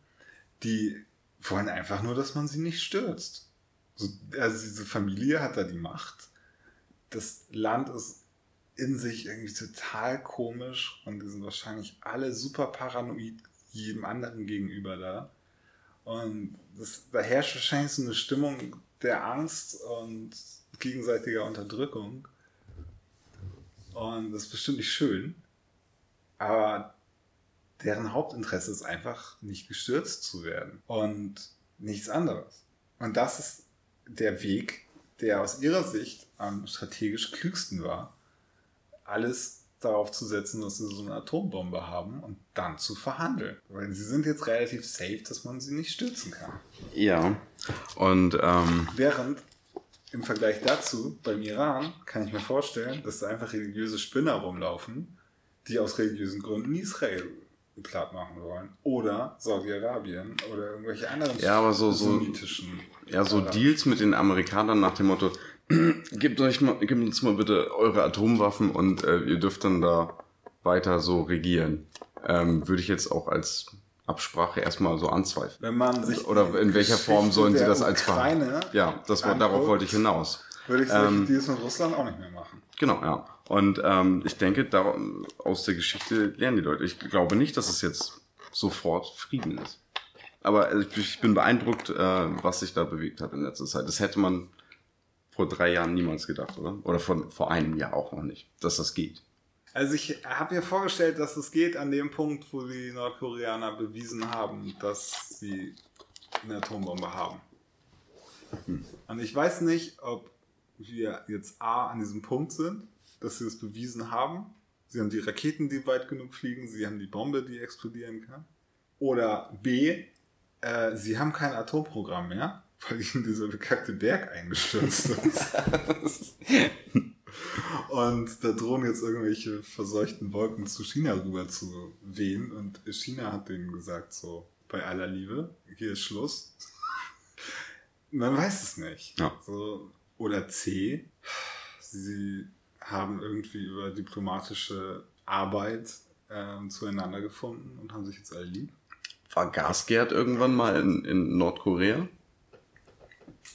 Die wollen einfach nur, dass man sie nicht stürzt. Also diese Familie hat da die Macht. Das Land ist in sich irgendwie total komisch und die sind wahrscheinlich alle super paranoid jedem anderen gegenüber da. Und das, da herrscht wahrscheinlich so eine Stimmung der Angst und gegenseitiger Unterdrückung. Und das ist bestimmt nicht schön. Aber deren Hauptinteresse ist einfach, nicht gestürzt zu werden. Und nichts anderes. Und das ist der Weg, der aus ihrer Sicht am strategisch klügsten war. Alles darauf zu setzen, dass sie so eine Atombombe haben und dann zu verhandeln. Weil sie sind jetzt relativ safe, dass man sie nicht stürzen kann. Ja. Und ähm während im Vergleich dazu beim Iran kann ich mir vorstellen, dass da einfach religiöse Spinner rumlaufen, die aus religiösen Gründen Israel platt machen wollen. Oder Saudi-Arabien oder irgendwelche anderen ja, aber so, so, ja, so Deals mit den Amerikanern nach dem Motto, gebt, euch mal, gebt uns mal bitte eure Atomwaffen und äh, ihr dürft dann da weiter so regieren. Ähm, würde ich jetzt auch als Absprache erstmal so anzweifeln. Wenn man sich Oder in welcher Form sollen sie das als Ukraine Ja, das war, darauf wollte ich hinaus. Würde ich sagen, ähm, die es mit Russland auch nicht mehr machen. Genau, ja. Und ähm, ich denke, da, aus der Geschichte lernen die Leute. Ich glaube nicht, dass es jetzt sofort Frieden ist. Aber ich bin beeindruckt, äh, was sich da bewegt hat in letzter Zeit. Das hätte man vor drei Jahren niemals gedacht, oder? Oder von, vor einem Jahr auch noch nicht, dass das geht. Also ich habe mir vorgestellt, dass es geht an dem Punkt, wo die Nordkoreaner bewiesen haben, dass sie eine Atombombe haben. Hm. Und ich weiß nicht, ob wir jetzt A an diesem Punkt sind, dass sie es bewiesen haben. Sie haben die Raketen, die weit genug fliegen, sie haben die Bombe, die explodieren kann. Oder B, äh, sie haben kein Atomprogramm mehr weil ihnen dieser bekackte Berg eingestürzt ist. und da drohen jetzt irgendwelche verseuchten Wolken zu China rüber zu wehen. Und China hat denen gesagt, so, bei aller Liebe, hier ist Schluss. Man weiß es nicht. Ja. So, oder C, sie haben irgendwie über diplomatische Arbeit äh, zueinander gefunden und haben sich jetzt alle lieb. War Gasgerd irgendwann mal in, in Nordkorea?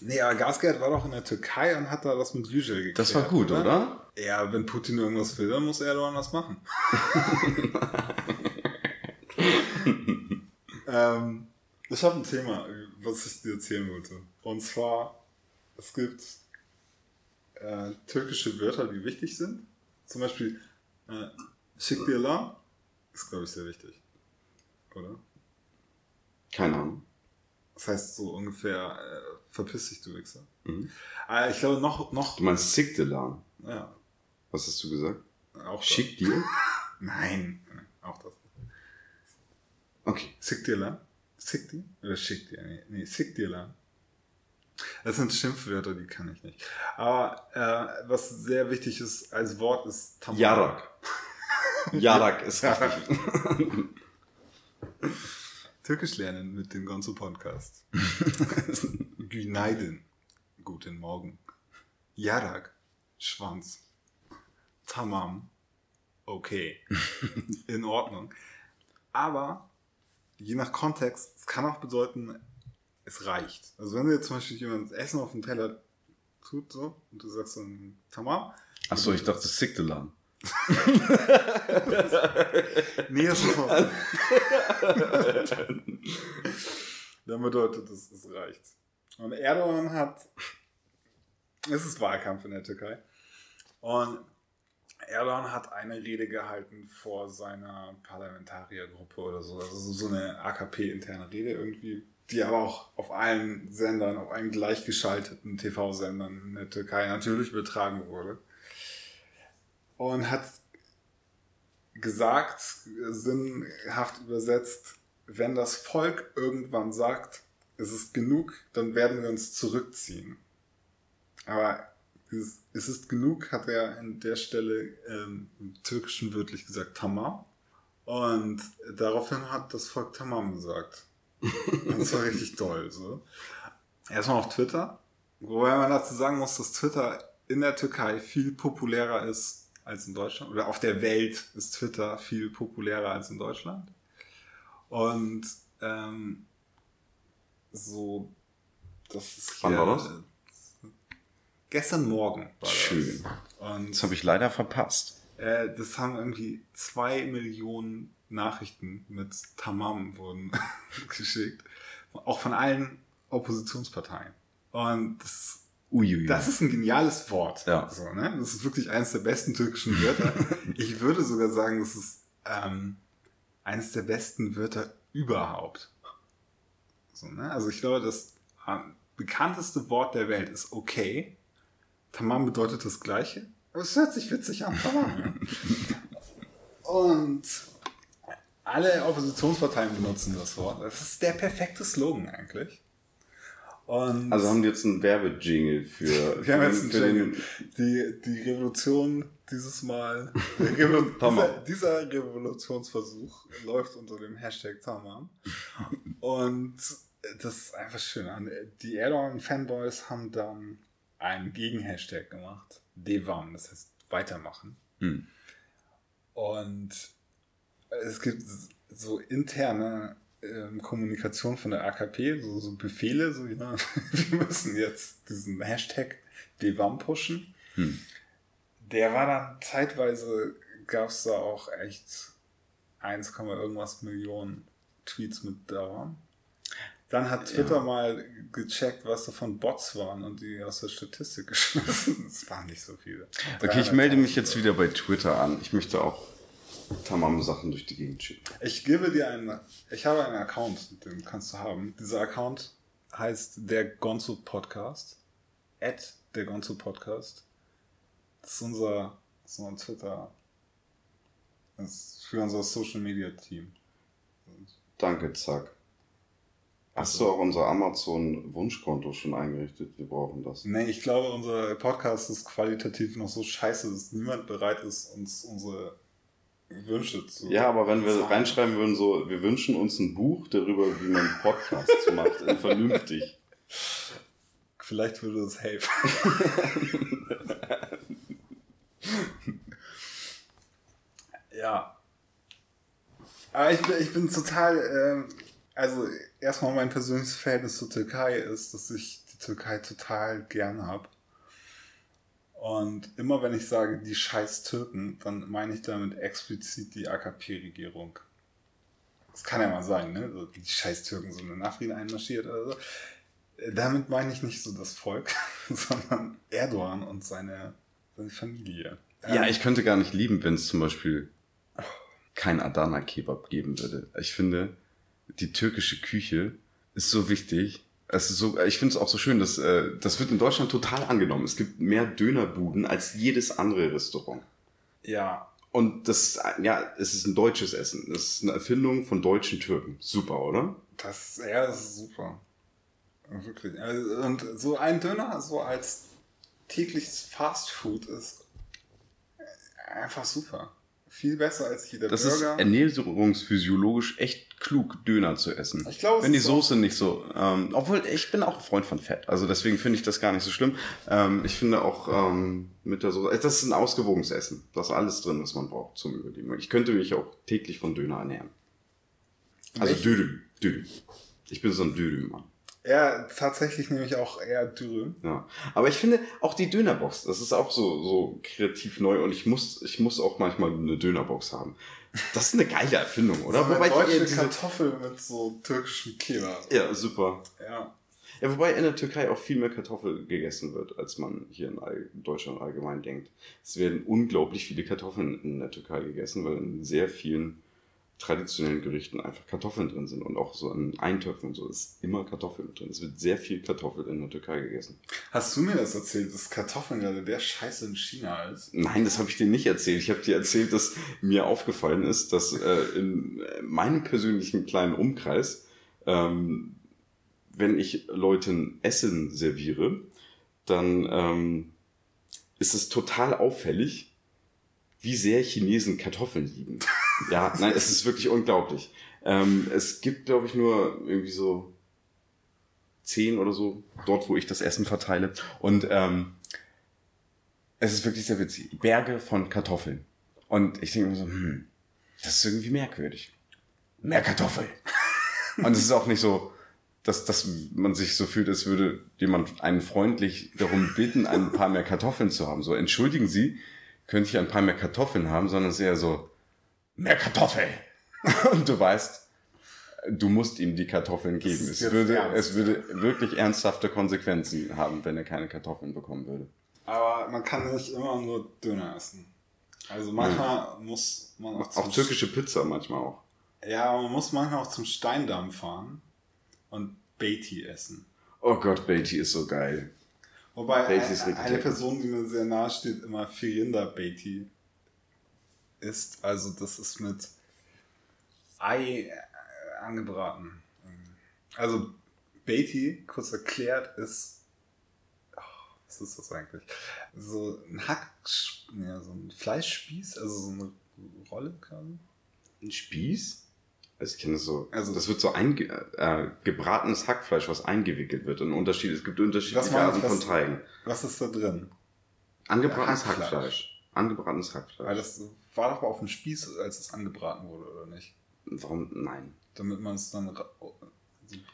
Nee, aber Gasgerd war doch in der Türkei und hat da das mit Yücel geklärt. Das war gut, oder? oder? Ja, wenn Putin irgendwas will, dann muss Erdogan das machen. ähm, ich habe ein Thema, was ich dir erzählen wollte. Und zwar, es gibt äh, türkische Wörter, die wichtig sind. Zum Beispiel äh, Şıkdiyala Ist, glaube ich, sehr wichtig. Oder? Keine Ahnung. Das heißt so ungefähr, äh, verpiss dich, du Wichser. Mhm. Ah, ich glaube, noch, noch, Du meinst Sigdelan. ja, Was hast du gesagt? auch. Schick dir? Nein, auch das. Okay. Sick dir dir? Oder schick dir? Nee, nee sick dir lang. Das sind Schimpfwörter, die kann ich nicht. Aber äh, was sehr wichtig ist als Wort ist Tamam. Jarak. Jarak ist richtig. Türkisch lernen mit dem Gonzo Podcast. Günaydın. Guten Morgen. Yarak. Schwanz. Tamam. Okay. In Ordnung. Aber je nach Kontext, es kann auch bedeuten, es reicht. Also wenn du jetzt zum Beispiel jemand Essen auf den Teller tut so und du sagst dann Tamam. Achso, ich dachte Sigdelan. Nee, das ist. Dann bedeutet es, es reicht. Und Erdogan hat, es ist Wahlkampf in der Türkei, und Erdogan hat eine Rede gehalten vor seiner Parlamentariergruppe oder so, also so eine AKP-interne Rede irgendwie, die aber auch auf allen Sendern, auf allen gleichgeschalteten TV-Sendern in der Türkei natürlich übertragen wurde. Und hat gesagt, sinnhaft übersetzt, wenn das Volk irgendwann sagt, es ist genug, dann werden wir uns zurückziehen. Aber es ist genug, hat er an der Stelle ähm, im Türkischen wörtlich gesagt, tamam. Und daraufhin hat das Volk tamam gesagt. Das war richtig toll. So. Erstmal auf Twitter, wobei man dazu sagen muss, dass Twitter in der Türkei viel populärer ist als in Deutschland. Oder auf der Welt ist Twitter viel populärer als in Deutschland. Und ähm, so, das ist Wann hier, war das? äh, Gestern Morgen war Schön. das. Und Das habe ich leider verpasst. äh, das haben irgendwie zwei Millionen Nachrichten mit Tamam wurden geschickt. Auch von allen Oppositionsparteien. Und das, Uiuiui. das ist ein geniales Wort. Ja. So, ne? Das ist wirklich eines der besten türkischen Wörter. ich würde sogar sagen, das ist ähm, eines der besten Wörter überhaupt. So, ne? Also ich glaube, das ähm, bekannteste Wort der Welt ist okay. Tamam bedeutet das Gleiche. Aber es hört sich witzig an. Tamam. Und alle Oppositionsparteien benutzen das Wort. Das ist der perfekte Slogan eigentlich. Und also haben die jetzt einen Werbejingle für, wir haben jetzt einen Jingle. Die, die Revolution dieses Mal, Tamam. dieser, dieser Revolutionsversuch läuft unter dem Hashtag Tamam. Und das ist einfach schön. Die Erdogan-Fanboys haben dann einen Gegenhashtag gemacht. Devam, das heißt weitermachen. Hm. Und es gibt so interne ähm, Kommunikation von der AKP, so, so Befehle, so ja, wir müssen jetzt diesen Hashtag Devam pushen. Hm. Der war dann zeitweise, gab es da auch echt 1, irgendwas Millionen Tweets mit Devam. Dann hat Twitter Ja. mal gecheckt, was davon Bots waren und die aus der Statistik geschmissen. Es waren nicht so viele. Okay, ich melde mich jetzt wieder bei Twitter an. Ich möchte auch Tamam-Sachen durch die Gegend schicken. Ich gebe dir einen, ich habe einen Account, den kannst du haben. Dieser Account heißt der Gonzo Podcast. At der Gonzo Podcast. Das ist unser, das ist unser Twitter. Das ist für unser Social Media Team. Danke, Zack. Hast du auch unser Amazon-Wunschkonto schon eingerichtet? Wir brauchen das. Nee, ich glaube, unser Podcast ist qualitativ noch so scheiße, dass niemand bereit ist, uns unsere Wünsche zu. Ja, aber wenn wir bezahlen. reinschreiben würden, so, wir wünschen uns ein Buch darüber, wie man Podcasts macht, vernünftig. Vielleicht würde es helfen. ja. Aber ich bin, ich bin total, ähm, also erstmal mein persönliches Verhältnis zur Türkei ist, dass ich die Türkei total gern habe. Und immer wenn ich sage, die scheiß Türken, dann meine ich damit explizit die AKP-Regierung. Das kann ja mal sein, ne? So, Die scheiß Türken sind in Afrin einmarschiert oder so. Damit meine ich nicht so das Volk, sondern Erdogan und seine, seine Familie. Ja, Ähm, ich könnte gar nicht lieben, wenn es zum Beispiel kein Adana-Kebab geben würde. Ich finde, die türkische Küche ist so wichtig. Es ist so, ich finde es auch so schön, dass äh, das wird in Deutschland total angenommen. Es gibt mehr Dönerbuden als jedes andere Restaurant. Ja. Und das, ja, es ist ein deutsches Essen. Das ist eine Erfindung von deutschen Türken. Super, oder? Das, ja, das ist super. Wirklich. Also, Und so ein Döner, so als tägliches Fastfood ist einfach super. Viel besser als jeder Das Burger. ist ernährungsphysiologisch echt klug, Döner zu essen. Ich glaube, es Wenn die Soße nicht so, ähm, obwohl ich bin auch ein Freund von Fett, also deswegen finde ich das gar nicht so schlimm. Ähm, ich finde auch ähm, mit der Soße, das ist ein ausgewogenes Essen. Da ist alles drin, was man braucht zum Überleben. Ich könnte mich auch täglich von Döner ernähren. Also? Dürüm, Dürüm. Ich bin so ein Dürüm-Mann. Ja, tatsächlich nehme ich auch eher Dürüm. Ja. Aber ich finde auch die Dönerbox, das ist auch so, so kreativ neu und ich muss, ich muss auch manchmal eine Dönerbox haben. Das ist eine geile Erfindung, oder? So Wobei deutsche die, diese, Kartoffel mit so türkischem Kebab. ja, super. Ja. Ja, wobei in der Türkei auch viel mehr Kartoffel gegessen wird, als man hier in Deutschland allgemein denkt. Es werden unglaublich viele Kartoffeln in der Türkei gegessen, weil in sehr vielen traditionellen Gerichten einfach Kartoffeln drin sind und auch so in Eintöpfen und so ist immer Kartoffeln drin. Es wird sehr viel Kartoffel in der Türkei gegessen. Hast du mir das erzählt, dass Kartoffeln gerade der Scheiße in China ist? Nein, das habe ich dir nicht erzählt. Ich habe dir erzählt, dass mir aufgefallen ist, dass äh, in meinem persönlichen kleinen Umkreis, ähm, wenn ich Leuten Essen serviere, dann ähm, ist es total auffällig, wie sehr Chinesen Kartoffeln lieben. Ja, nein, es ist wirklich unglaublich. Ähm, es gibt, glaube ich, nur irgendwie so zehn oder so, dort, wo ich das Essen verteile. Und ähm, es ist wirklich sehr witzig. Berge von Kartoffeln. Und ich denke mir so, hm, das ist irgendwie merkwürdig. Mehr Kartoffeln. Und es ist auch nicht so, dass, dass man sich so fühlt, als würde jemand einen freundlich darum bitten, ein paar mehr Kartoffeln zu haben. So, entschuldigen Sie, könnte ich ein paar mehr Kartoffeln haben, sondern es ist eher so, mehr Kartoffeln. Und du weißt, du musst ihm die Kartoffeln geben. Es würde, ernst. es würde wirklich ernsthafte Konsequenzen haben, wenn er keine Kartoffeln bekommen würde. Aber man kann nicht immer nur Döner essen. Also manchmal muss man auch Auch türkische Pizza manchmal auch. Ja, man muss manchmal auch zum Steindamm fahren und Beatty essen. Oh Gott, Beatty ist so geil. Wobei eine, eine. Person, die mir sehr nahe steht, immer Firinda Beatty ist. Also das ist mit Ei äh, angebraten. Also Beatty, kurz erklärt, ist oh, was ist das eigentlich? So ein Hack, ja, so ein Fleischspieß, also so eine Rolle quasi. Ein Spieß? Also ich kenne das so. Also- das wird so einge äh, gebratenes Hackfleisch, was eingewickelt wird. Und Unterschied, es gibt unterschiedliche Arten von Teigen. Was ist da drin? Angebratenes Hackfleisch. Hackfleisch. Angebratenes Hackfleisch. das war doch auf dem Spieß, als es angebraten wurde, oder nicht? Warum? Nein. Damit man es dann.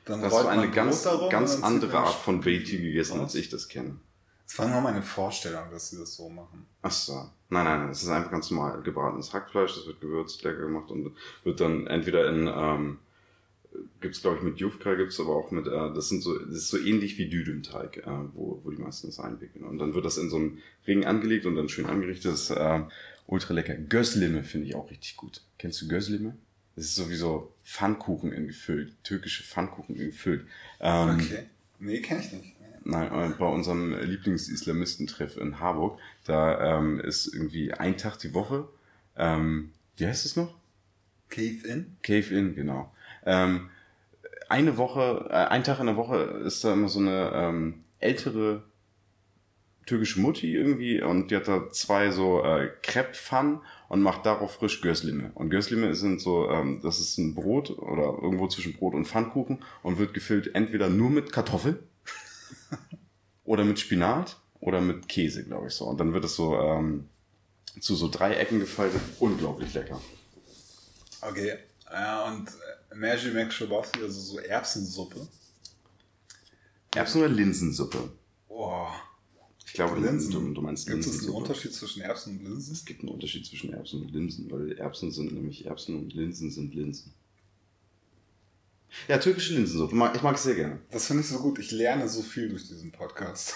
dann Das rollt eine ganz, darum ganz andere Art von Beatty gegessen, als ich das kenne. Es war nur meine Vorstellung, dass sie das so machen. Ach so. Nein, nein, nein, es ist einfach ganz normal gebratenes Hackfleisch, das wird gewürzt, lecker gemacht und wird dann entweder in, ähm, gibt's glaube ich mit Jufka, gibt's aber auch mit, äh, das sind so, das ist so ähnlich wie Düdümteig, äh, wo, wo die meisten das einwickeln. Und dann wird das in so einem Ring angelegt und dann schön angerichtet, das äh, ultra lecker. Göslime finde ich auch richtig gut. Kennst du Göslime? Das ist sowieso Pfannkuchen in gefüllt, türkische Pfannkuchen in gefüllt. Ähm, Okay. Nee, kenne ich nicht. Nein, äh, bei unserem Lieblings-Islamistentreff in Harburg, da ähm, ist irgendwie ein Tag die Woche, ähm, wie heißt es noch? Cave In? Cave In, genau. Ähm, eine Woche, äh, ein Tag in der Woche ist da immer so eine ähm, ältere türkische Mutti irgendwie und die hat da zwei so äh, Crepe-Pfannen und macht darauf frisch Göslime. Und Göslime sind so, ähm, das ist ein Brot oder irgendwo zwischen Brot und Pfannkuchen und wird gefüllt entweder nur mit Kartoffel oder mit Spinat oder mit Käse, glaube ich so. Und dann wird es so ähm, zu so Dreiecken gefaltet. Unglaublich lecker. Okay. Ja, und äh, Mercimek Shabasi, also so Erbsensuppe. Erbsen- oder Linsensuppe? Oh. Ich glaube, Linsen. Du, du meinst Gibt es einen. Unterschied zwischen Erbsen und Linsen? Es gibt einen Unterschied zwischen Erbsen und Linsen, weil Erbsen sind nämlich Erbsen und Linsen sind Linsen. Ja, türkische Linsensuppe. Mag- Ich mag es sehr gerne. Das finde ich so gut. Ich lerne so viel durch diesen Podcast.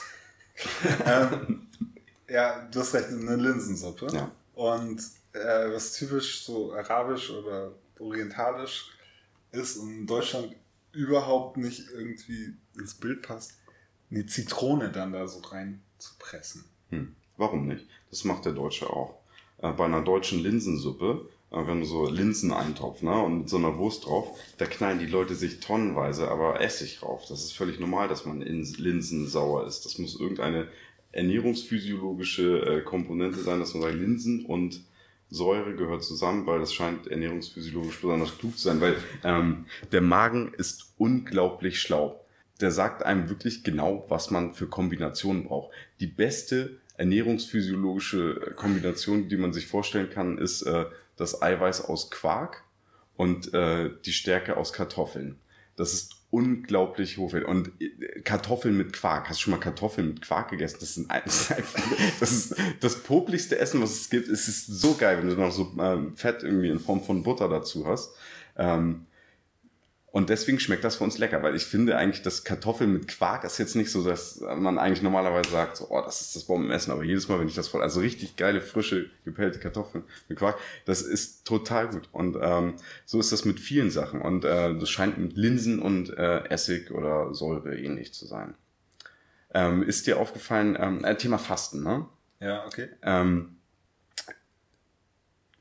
ähm, ja, du hast recht, eine Linsensuppe. Ja. Und äh, was typisch so arabisch oder orientalisch ist und in Deutschland überhaupt nicht irgendwie ins Bild passt, eine Zitrone dann da so rein zu pressen. Hm. Warum nicht? Das macht der Deutsche auch. Äh, bei einer deutschen Linsensuppe, äh, wenn du so Linsen eintopfst, ne, und mit so einer Wurst drauf, da knallen die Leute sich tonnenweise aber Essig drauf. Das ist völlig normal, dass man in Linsen sauer ist. Das muss irgendeine ernährungsphysiologische äh, Komponente sein, dass man sagt, Linsen und Säure gehört zusammen, weil das scheint ernährungsphysiologisch besonders klug zu sein, weil ähm, der Magen ist unglaublich schlau. Der sagt einem wirklich genau, was man für Kombinationen braucht. Die beste ernährungsphysiologische Kombination, die man sich vorstellen kann, ist äh, das Eiweiß aus Quark und äh, die Stärke aus Kartoffeln. Das ist unglaublich hochwertig. Und äh, Kartoffeln mit Quark. Hast du schon mal Kartoffeln mit Quark gegessen? Das das ist, einfach, das, ist das popligste Essen, was es gibt. Es ist so geil, wenn du noch so ähm, Fett irgendwie in Form von Butter dazu hast. Ähm, und deswegen schmeckt das für uns lecker, weil ich finde eigentlich, dass Kartoffeln mit Quark ist jetzt nicht so, dass man eigentlich normalerweise sagt, so, oh, das ist das Bombenessen. Aber jedes Mal, wenn ich das voll, also richtig geile, frische, gepellte Kartoffeln mit Quark, das ist total gut. Und ähm, so ist das mit vielen Sachen. Und äh, das scheint mit Linsen und äh, Essig oder Säure ähnlich zu sein. Ähm, ist dir aufgefallen, ähm, äh, Thema Fasten, ne? Ja, okay. Ähm,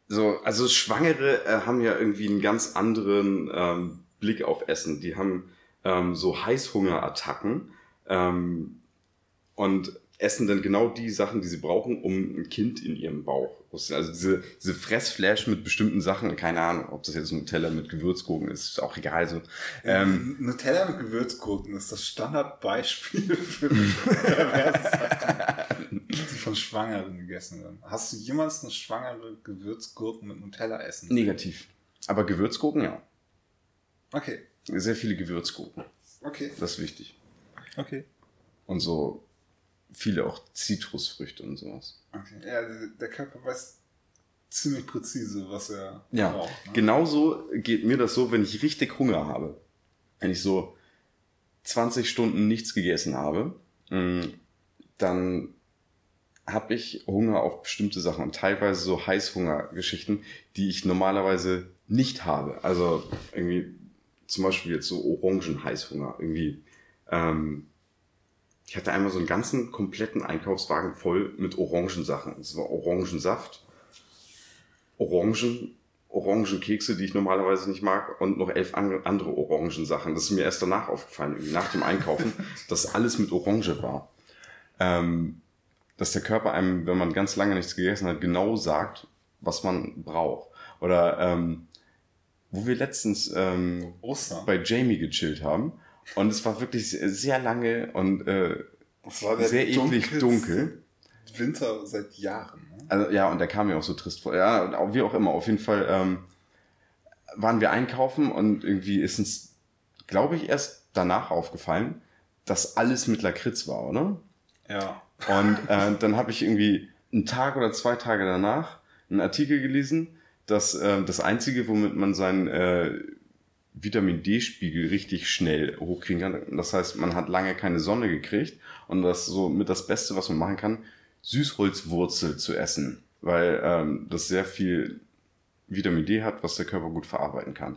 so, also Schwangere äh, haben ja irgendwie einen ganz anderen ähm, Blick auf Essen. Die haben ähm, so Heißhungerattacken ähm, und essen dann genau die Sachen, die sie brauchen, um ein Kind in ihrem Bauch. Also diese, diese Fressflash mit bestimmten Sachen, keine Ahnung, ob das jetzt Nutella mit Gewürzgurken ist, ist auch egal. So. Ähm, Nutella mit Gewürzgurken ist das Standardbeispiel für die von Schwangeren gegessen werden. Hast du jemals eine schwangere Gewürzgurken mit Nutella essen? Negativ. Aber Gewürzgurken, ja. Okay. Sehr viele Gewürzgurken. Okay. Das ist wichtig. Okay. Und so viele auch Zitrusfrüchte und sowas. Okay. Ja, der Körper weiß ziemlich präzise, was er ja. braucht. Ne? Genauso geht mir das so, wenn ich richtig Hunger habe. Wenn ich so 20 Stunden nichts gegessen habe, mm, dann habe ich Hunger auf bestimmte Sachen und teilweise so Heißhungergeschichten, die ich normalerweise nicht habe. Also irgendwie zum Beispiel jetzt so Orangen-Heißhunger. Irgendwie, ähm, ich hatte einmal so einen ganzen kompletten Einkaufswagen voll mit Orangensachen. Es war Orangensaft, Orangen, Orangenkekse, die ich normalerweise nicht mag, und noch elf andere Orangensachen. Das ist mir erst danach aufgefallen, irgendwie nach dem Einkaufen, dass alles mit Orange war. Ähm, dass der Körper einem, wenn man ganz lange nichts gegessen hat, genau sagt, was man braucht. Oder ähm, wo wir letztens ähm, bei Jamie gechillt haben. Und es war wirklich sehr lange und äh, sehr eklig dunkel. Winter seit Jahren. Ne? Also ja, und der kam mir auch so trist vor. Ja, wie auch immer. Auf jeden Fall ähm, waren wir einkaufen und irgendwie ist uns, glaube ich, erst danach aufgefallen, dass alles mit Lakritz war, oder? Ja. Und äh, dann habe ich irgendwie einen Tag oder zwei Tage danach einen Artikel gelesen, dass äh, das Einzige, womit man seinen äh, Vitamin D-Spiegel richtig schnell hochkriegen kann, das heißt, man hat lange keine Sonne gekriegt und das so mit das Beste, was man machen kann, Süßholzwurzel zu essen, weil ähm, das sehr viel Vitamin D hat, was der Körper gut verarbeiten kann.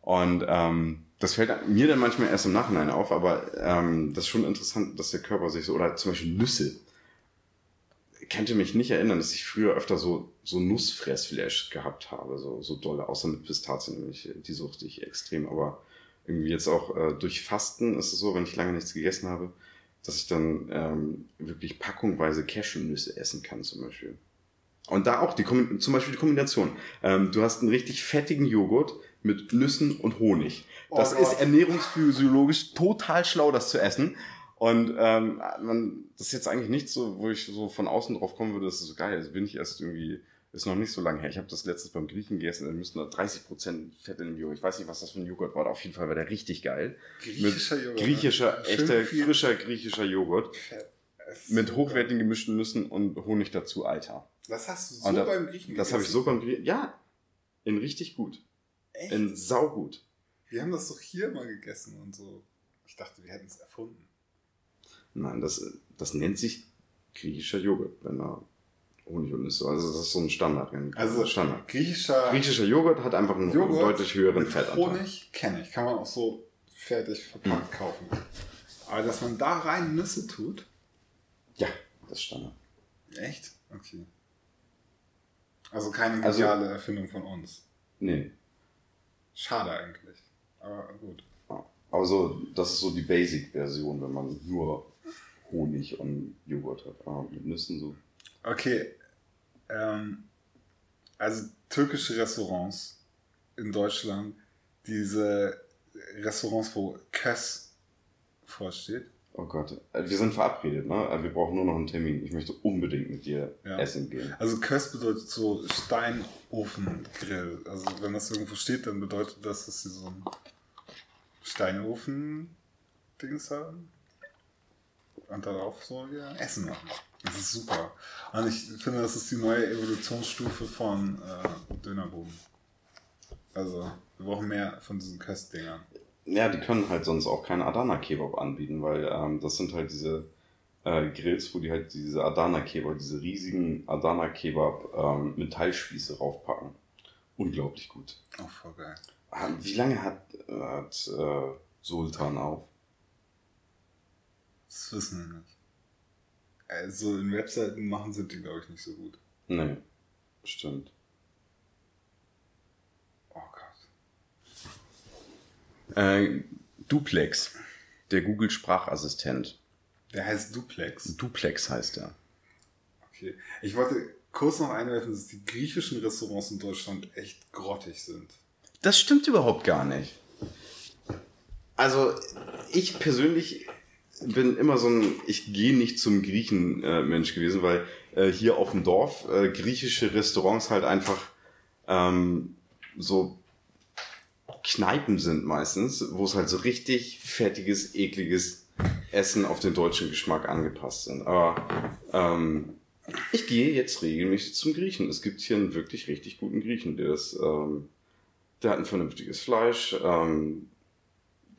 Und ähm, das fällt mir dann manchmal erst im Nachhinein auf, aber ähm, das ist schon interessant, dass der Körper sich so, oder zum Beispiel Nüsse, könnte mich nicht erinnern, dass ich früher öfter so, so Nussfressflash gehabt habe, so, so dolle, außer mit Pistazien, nämlich, die suchte ich extrem, aber irgendwie jetzt auch äh, durch Fasten ist es so, wenn ich lange nichts gegessen habe, dass ich dann ähm, wirklich packungweise Cashewnüsse essen kann zum Beispiel. Und da auch die zum Beispiel die Kombination. Ähm, du hast einen richtig fettigen Joghurt mit Nüssen und Honig. Das oh ist ernährungsphysiologisch total schlau, das zu essen. Und ähm, man, das ist jetzt eigentlich nicht so, wo ich so von außen drauf kommen würde, das ist so geil. Also bin ich erst irgendwie, ist noch nicht so lange her. Ich habe das letztes beim Griechen gegessen, da müssten da 30% Fett in dem Joghurt. Ich weiß nicht, was das für ein Joghurt war, aber auf jeden Fall war der richtig geil. Griechischer mit Joghurt. Griechischer, ne? echter, frischer griechischer Joghurt. Mit hochwertigen gemischten Nüssen und Honig dazu, Alter. Das hast du so da, beim Griechen Das habe ich so beim Griechen, ja. In richtig gut. Echt? In saugut. Wir haben das doch hier mal gegessen und so. Ich dachte, wir hätten es erfunden. Nein, das, das nennt sich griechischer Joghurt, wenn er Honig und Nüsse. Also das ist so ein Standard. Also Standard. griechischer, Griechischer Joghurt hat einfach einen Joghurt deutlich höheren Fettanteil. Honig kenne ich. Kann man auch so fertig verpackt kaufen. Aber dass man da rein Nüsse tut, Ja, das ist Standard. echt? Okay. Also keine Also- geniale Erfindung von uns. Nee. Schade eigentlich. Aber gut. Aber so, das ist so die Basic-Version, wenn man nur Honig und Joghurt hat. Aber mit Nüssen so. Okay. Ähm, also türkische Restaurants in Deutschland, diese Restaurants, wo Kös vorsteht. Oh Gott. Äh, Wir sind verabredet, ne? Äh, Wir brauchen nur noch einen Termin. Ich möchte unbedingt mit dir Ja. essen gehen. Also Kös bedeutet so Steinofengrill. Also wenn das irgendwo steht, dann bedeutet das, dass sie so ein Steinofen-Dings haben. Und darauf so wir Essen machen. Das ist super. Und ich finde, das ist die neue Evolutionsstufe von äh, Dönerboden. Also, wir brauchen mehr von diesen Köstdingern. Ja, die können halt sonst auch keine Adana-Kebab anbieten, weil ähm, das sind halt diese äh, Grills, wo die halt diese Adana-Kebab, diese riesigen Adana-Kebab ähm, Metallspieße raufpacken. Unglaublich gut. Auch voll geil. Ah, Wie lange hat, hat äh, Sultan auf? Das wissen wir nicht. Also in Webseiten machen sind die, glaube ich, nicht so gut. Nee, stimmt. Oh Gott. Äh, Duplex, der Google-Sprachassistent. Der heißt Duplex. Duplex heißt er. Okay. Ich wollte kurz noch einwerfen, dass die griechischen Restaurants in Deutschland echt grottig sind. Das stimmt überhaupt gar nicht. Also, ich persönlich bin immer so ein, ich gehe nicht zum Griechen-Mensch gewesen, weil äh, hier auf dem Dorf äh, griechische Restaurants halt einfach ähm, so Kneipen sind meistens, wo es halt so richtig fettiges, ekliges Essen auf den deutschen Geschmack angepasst sind. Aber ähm, ich gehe jetzt regelmäßig zum Griechen. Es gibt hier einen wirklich richtig guten Griechen, der das, ähm, der hat ein vernünftiges Fleisch, ähm,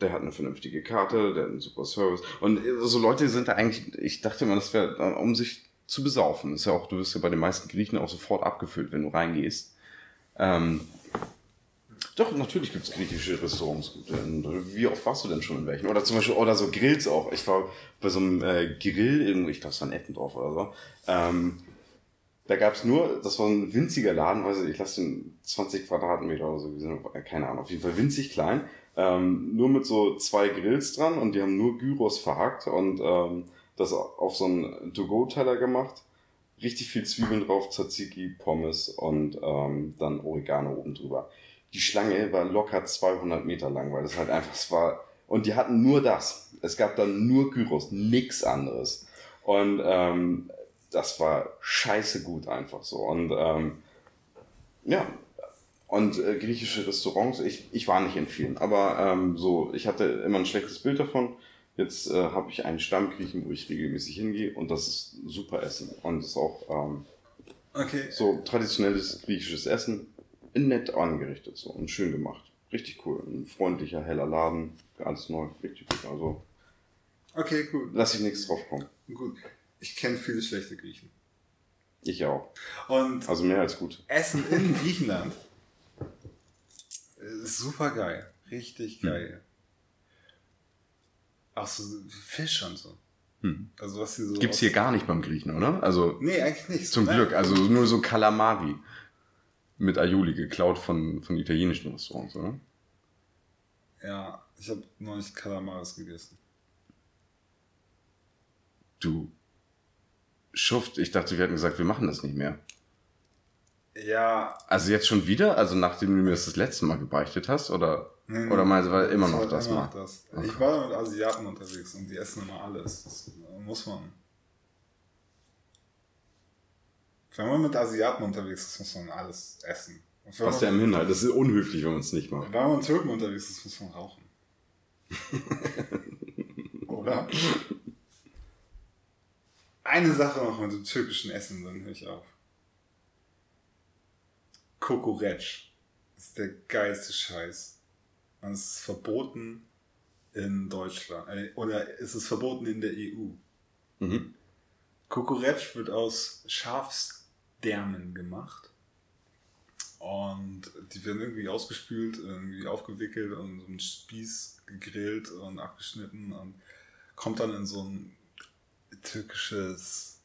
der hat eine vernünftige Karte, der hat einen super Service. Und äh, so Leute sind da eigentlich, ich dachte immer, das wäre, äh, um sich zu besaufen. Das ist ja auch, du wirst ja bei den meisten Griechen auch sofort abgefüllt, wenn du reingehst. Ähm, doch, natürlich gibt es griechische Restaurants. Wie oft warst du denn schon in welchen? Oder zum Beispiel, oder so Grills auch. Ich war bei so einem äh, Grill irgendwo, ich glaube, es war in Eppendorf oder so. Ähm, da gab es nur, das war ein winziger Laden, weiß ich, ich lasse den 20 Quadratmeter oder so, äh, keine Ahnung, auf jeden Fall winzig klein. Ähm, nur mit so zwei Grills dran und die haben nur Gyros verhackt und ähm, das auf so einen To-Go-Teller gemacht. Richtig viel Zwiebeln drauf, Tzatziki, Pommes und ähm, dann Oregano oben drüber. Die Schlange war locker 200 Meter lang, weil das halt einfach, es war, und die hatten nur das. Es gab dann nur Gyros, nix anderes. Und ähm, das war scheiße gut einfach so. Und ähm, ja, und äh, griechische Restaurants, ich, ich war nicht in vielen, aber ähm, so, ich hatte immer ein schlechtes Bild davon. Jetzt äh, habe ich einen Stammgriechen, wo ich regelmäßig hingehe und das ist super Essen. Und ist auch ähm, Okay. so traditionelles griechisches Essen, nett angerichtet so und schön gemacht. Richtig cool. Ein freundlicher, heller Laden, ganz neu, richtig gut. Also Okay, gut. lass ich nichts drauf kommen. Gut. Ich kenne viele schlechte Griechen. Ich auch. Und Also mehr als gut. Essen in Griechenland ist super geil. Richtig geil. Auch so Fisch und so. Hm. Also was die so. Gibt's hier gar nicht beim Griechen, oder? Also Nee, eigentlich nicht. zum Nein. Glück. Also nur so Kalamari mit Aioli geklaut von, von italienischen Restaurants, oder? Ja, ich habe noch nicht Kalamaris gegessen. Du Schuft, ich dachte, wir hätten gesagt, wir machen das nicht mehr. Ja. Also jetzt schon wieder? Also nachdem du mir das das letzte Mal gebeichtet hast? Oder, nee, nee, oder meinst du, weil immer noch das immer mal? das. Ich war mit Asiaten unterwegs und die essen immer alles. Das muss man. Wenn man mit Asiaten unterwegs ist, muss man alles essen. Was der man, im Hinhalt? Das ist unhöflich, wenn man es nicht macht. wenn man mit Türken unterwegs ist, muss man rauchen. Oder? Eine Sache noch mit dem türkischen Essen, dann höre ich auf. Kokoretsch ist der geilste Scheiß. Und es ist verboten in Deutschland. Äh, Oder ist es verboten in der EU. Mhm. Kokoretsch wird aus Schafs, Gedärmen gemacht. Und die werden irgendwie ausgespült, irgendwie aufgewickelt und so ein Spieß gegrillt und abgeschnitten und kommt dann in so ein türkisches,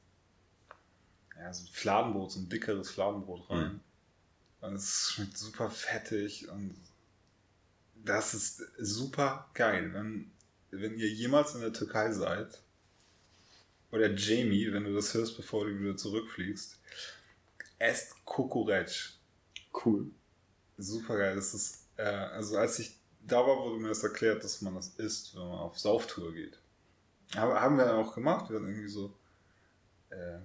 ja, so ein Fladenbrot, so ein dickeres Fladenbrot rein. Mhm. Und es schmeckt super fettig und das ist super geil. Wenn, wenn ihr jemals in der Türkei seid, oder Jamie, wenn du das hörst, bevor du wieder zurückfliegst, esst Kokoretsch. Cool. Super geil. Das ist, äh, also als ich da war, wurde mir das erklärt, dass man das isst, wenn man auf Sauftour geht. Haben wir auch gemacht. Wir haben irgendwie so, äh,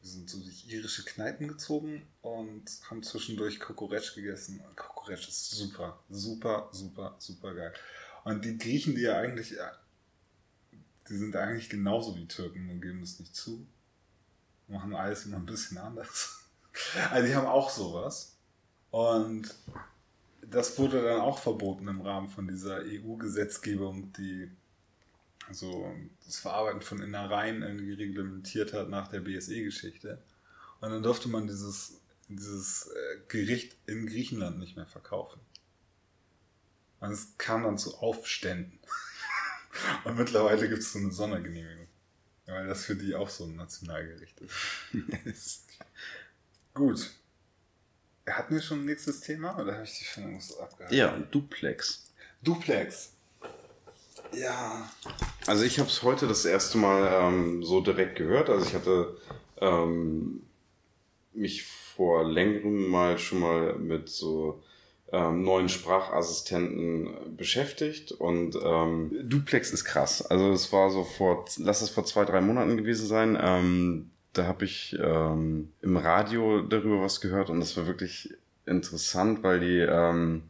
wir sind so durch irische Kneipen gezogen und haben zwischendurch Kokoretsch gegessen. Kokoretsch ist super, super, super, super geil. Und die Griechen, die ja eigentlich die sind eigentlich genauso wie Türken und geben das nicht zu. Machen alles immer ein bisschen anders. Also die haben auch sowas. Und das wurde dann auch verboten im Rahmen von dieser EU-Gesetzgebung, die so das Verarbeiten von Innereien irgendwie reglementiert hat nach der BSE-Geschichte. Und dann durfte man dieses, dieses äh, Gericht in Griechenland nicht mehr verkaufen. Und es kam dann zu Aufständen. Und mittlerweile gibt es so eine Sondergenehmigung. Weil das für die auch so ein Nationalgericht ist. Gut. Hatten wir schon ein nächstes Thema oder habe ich die schon so abgehalten? Ja, Duplex. Duplex. Ja. Also ich habe es heute das erste Mal ähm, so direkt gehört. Also ich hatte ähm, mich vor längerem mal schon mal mit so ähm, neuen Sprachassistenten beschäftigt und ähm, Duplex ist krass. Also es war so vor, lass es vor zwei, drei Monaten gewesen sein. Ähm, da habe ich ähm, im Radio darüber was gehört und das war wirklich interessant, weil die ähm,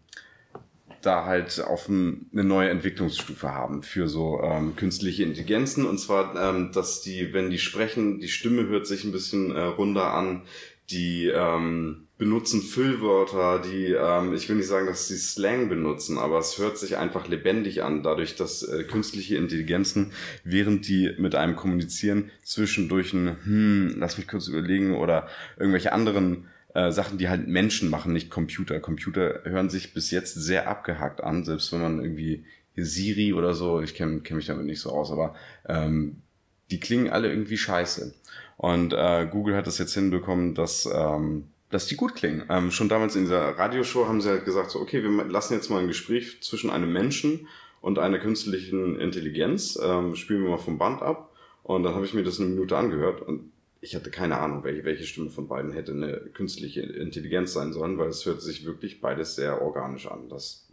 da halt auf ein, eine neue Entwicklungsstufe haben für so ähm, künstliche Intelligenzen. Und zwar, ähm, dass die, wenn die sprechen, die Stimme hört sich ein bisschen äh, runder an, die ähm, benutzen Füllwörter, die, ähm, ich will nicht sagen, dass sie Slang benutzen, aber es hört sich einfach lebendig an, dadurch, dass äh, künstliche Intelligenzen, während die mit einem kommunizieren, zwischendurch ein, hm, lass mich kurz überlegen, oder irgendwelche anderen äh, Sachen, die halt Menschen machen, nicht Computer. Computer hören sich bis jetzt sehr abgehackt an, selbst wenn man irgendwie Siri oder so, ich kenne kenn mich damit nicht so aus, aber ähm, die klingen alle irgendwie scheiße. Und äh, Google hat es jetzt hinbekommen, dass, ähm, dass die gut klingen. Ähm, schon damals in dieser Radioshow haben sie halt gesagt, so, okay, wir lassen jetzt mal ein Gespräch zwischen einem Menschen und einer künstlichen Intelligenz. Ähm, spielen wir mal vom Band ab. Und dann habe ich mir das eine Minute angehört und ich hatte keine Ahnung, welche, welche Stimme von beiden hätte eine künstliche Intelligenz sein sollen, weil es hört sich wirklich beides sehr organisch an. Das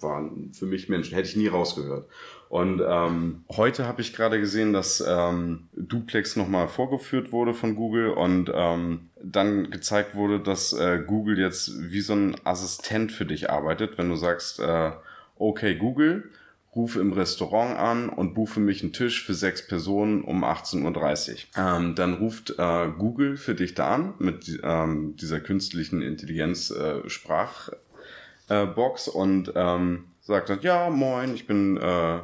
waren für mich Menschen, hätte ich nie rausgehört. Und ähm, heute habe ich gerade gesehen, dass ähm, Duplex nochmal vorgeführt wurde von Google und ähm, dann gezeigt wurde, dass äh, Google jetzt wie so ein Assistent für dich arbeitet. Wenn du sagst, äh, okay Google, rufe im Restaurant an und buche mich einen Tisch für sechs Personen um 18.30 Uhr. Ähm, dann ruft äh, Google für dich da an mit ähm, dieser künstlichen Intelligenz äh, Sprachbox äh, und ähm, sagt dann, ja, moin, ich bin äh,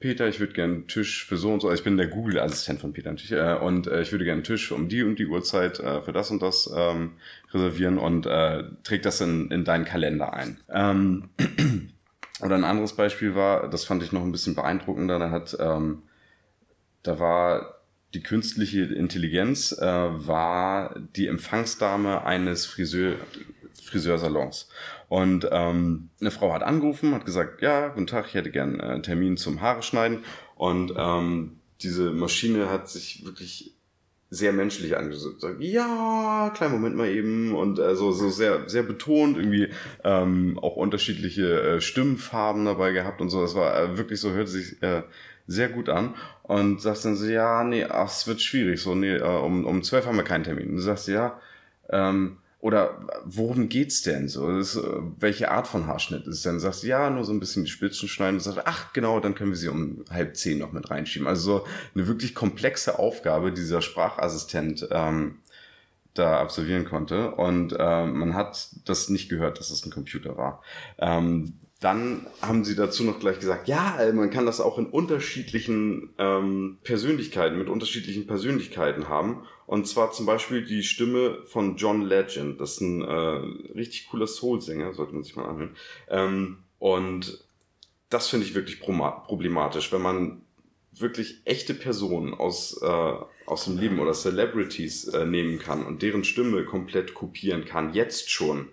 Peter, ich würde gerne einen Tisch für so und so, also ich bin der Google-Assistent von Peter natürlich, äh, und äh, ich würde gerne einen Tisch um die und die Uhrzeit äh, für das und das ähm, reservieren und äh, trägt das in, in deinen Kalender ein. Ähm, oder ein anderes Beispiel war, das fand ich noch ein bisschen beeindruckender, da hat, ähm, da war die künstliche Intelligenz, äh, war die Empfangsdame eines Friseur, Friseursalons. Und ähm, eine Frau hat angerufen, hat gesagt, ja, guten Tag, ich hätte gern einen Termin zum Haare schneiden. Und ähm, diese Maschine hat sich wirklich sehr menschlich angesagt. Sagt, ja, kleinen Moment mal eben und äh, so, so sehr, sehr betont, irgendwie ähm, auch unterschiedliche äh, Stimmfarben dabei gehabt und so. Das war äh, wirklich so, hörte sich äh, sehr gut an und sagt dann so, ja, nee, ach, es wird schwierig, so, nee, äh, um, um zwölf haben wir keinen Termin. Und du sagst, ja, ähm, oder worum geht's denn so? Das, äh, welche Art von Haarschnitt ist es denn? Sagst du, ja, nur so ein bisschen die Spitzen schneiden und sagst, ach genau, dann können wir sie um halb zehn noch mit reinschieben. Also so eine wirklich komplexe Aufgabe, die dieser Sprachassistent ähm, da absolvieren konnte. Und äh, man hat das nicht gehört, dass es ein Computer war. Ähm, dann haben sie dazu noch gleich gesagt, ja, man kann das auch in unterschiedlichen ähm, Persönlichkeiten, mit unterschiedlichen Persönlichkeiten haben. Und zwar zum Beispiel die Stimme von John Legend. Das ist ein äh, richtig cooler Soul-Sänger, sollte man sich mal anhören. Ähm, und das finde ich wirklich problematisch, wenn man wirklich echte Personen aus, äh, aus dem Leben oder Celebrities äh, nehmen kann und deren Stimme komplett kopieren kann, jetzt schon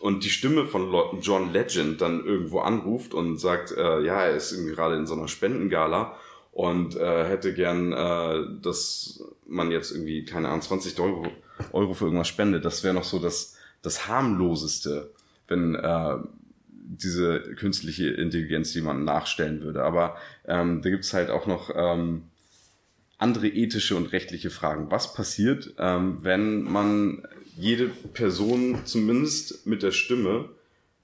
und die Stimme von John Legend dann irgendwo anruft und sagt, äh, ja, er ist gerade in so einer Spendengala und äh, hätte gern, äh, dass man jetzt irgendwie, keine Ahnung, 20 Euro, Euro für irgendwas spendet. Das wäre noch so das, das harmloseste, wenn äh, diese künstliche Intelligenz jemanden nachstellen würde. Aber ähm, da gibt's halt auch noch ähm, andere ethische und rechtliche Fragen. Was passiert, ähm, wenn man jede Person zumindest mit der Stimme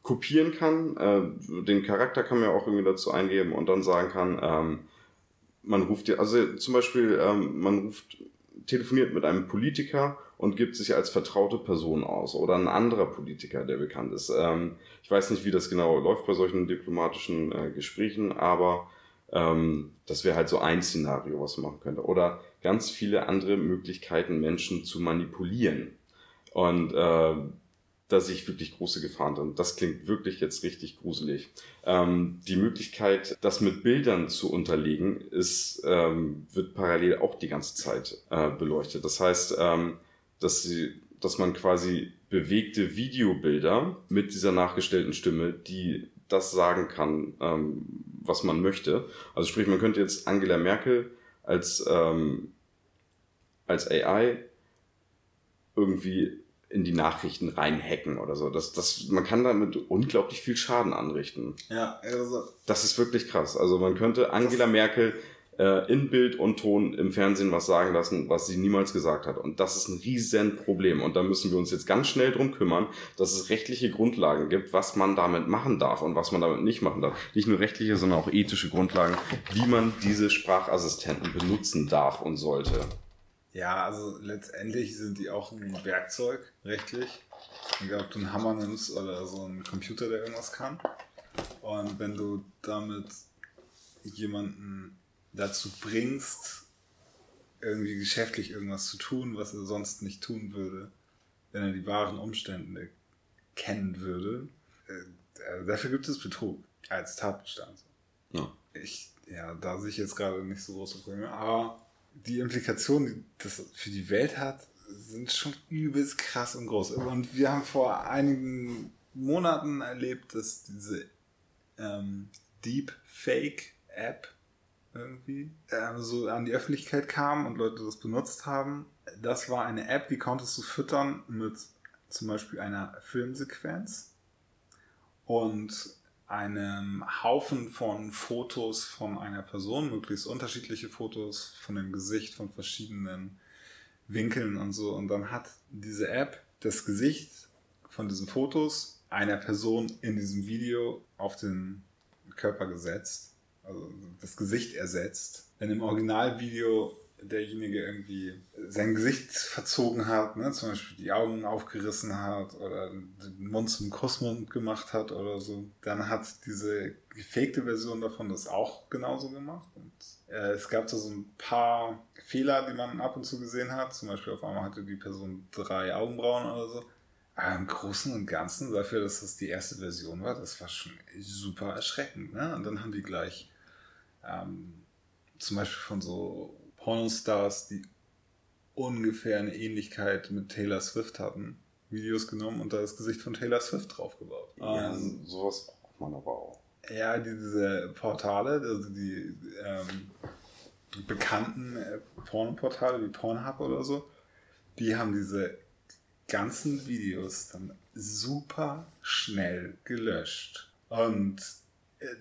kopieren kann. Äh, den Charakter kann man ja auch irgendwie dazu eingeben und dann sagen kann, ähm, man ruft dir, also zum Beispiel, ähm, man ruft, telefoniert mit einem Politiker und gibt sich als vertraute Person aus oder ein anderer Politiker, der bekannt ist. Ähm, ich weiß nicht, wie das genau läuft bei solchen diplomatischen äh, Gesprächen, aber ähm, das wäre halt so ein Szenario, was man machen könnte. Oder ganz viele andere Möglichkeiten, Menschen zu manipulieren. Und äh, da sehe ich wirklich große Gefahren drin. Das klingt wirklich jetzt richtig gruselig. Ähm, die Möglichkeit, das mit Bildern zu unterlegen, ist, ähm, wird parallel auch die ganze Zeit äh, beleuchtet. Das heißt, ähm, dass, sie, dass man quasi bewegte Videobilder mit dieser nachgestellten Stimme, die das sagen kann, ähm, was man möchte. Also sprich, man könnte jetzt Angela Merkel als, ähm, als AI irgendwie in die Nachrichten reinhacken oder so. Das, das, man kann damit unglaublich viel Schaden anrichten. Ja, also. Das ist wirklich krass. Also man könnte Angela Merkel äh, in Bild und Ton im Fernsehen was sagen lassen, was sie niemals gesagt hat. Und das ist ein riesen Problem. Und da müssen wir uns jetzt ganz schnell drum kümmern, dass es rechtliche Grundlagen gibt, was man damit machen darf und was man damit nicht machen darf. Nicht nur rechtliche, sondern auch ethische Grundlagen, wie man diese Sprachassistenten benutzen darf und sollte. Ja, also letztendlich sind die auch ein Werkzeug, rechtlich. Egal, ob du einen Hammer nimmst oder so einen Computer, der irgendwas kann. Und wenn du damit jemanden dazu bringst, irgendwie geschäftlich irgendwas zu tun, was er sonst nicht tun würde, wenn er die wahren Umstände kennen würde, äh, dafür gibt es Betrug als Tatbestand. Ja. Ich, ja, da sehe ich jetzt gerade nicht so große Probleme, aber die Implikationen, die das für die Welt hat, sind schon übelst krass und groß. Und wir haben vor einigen Monaten erlebt, dass diese ähm, Deepfake-App irgendwie äh, so an die Öffentlichkeit kam und Leute das benutzt haben. Das war eine App, die konntest du füttern mit zum Beispiel einer Filmsequenz. Und einem Haufen von Fotos von einer Person, möglichst unterschiedliche Fotos von dem Gesicht, von verschiedenen Winkeln und so. Und dann hat diese App das Gesicht von diesen Fotos einer Person in diesem Video auf den Körper gesetzt, also das Gesicht ersetzt. Wenn im Originalvideo derjenige irgendwie sein Gesicht verzogen hat, ne? zum Beispiel die Augen aufgerissen hat oder den Mund zum Kussmund gemacht hat oder so, dann hat diese gefakte Version davon das auch genauso gemacht. Und äh, es gab da so ein paar Fehler, die man ab und zu gesehen hat. Zum Beispiel auf einmal hatte die Person drei Augenbrauen oder so. Aber im Großen und Ganzen, dafür, dass das die erste Version war, das war schon super erschreckend. Ne? Und dann haben die gleich ähm, zum Beispiel von so Pornostars, die ungefähr eine Ähnlichkeit mit Taylor Swift hatten, Videos genommen und da das Gesicht von Taylor Swift draufgebaut. Ja, ähm, sowas braucht man aber auch. Ja, diese Portale, also die ähm, bekannten äh, Pornoportale wie Pornhub oder so, die haben diese ganzen Videos dann super schnell gelöscht. Und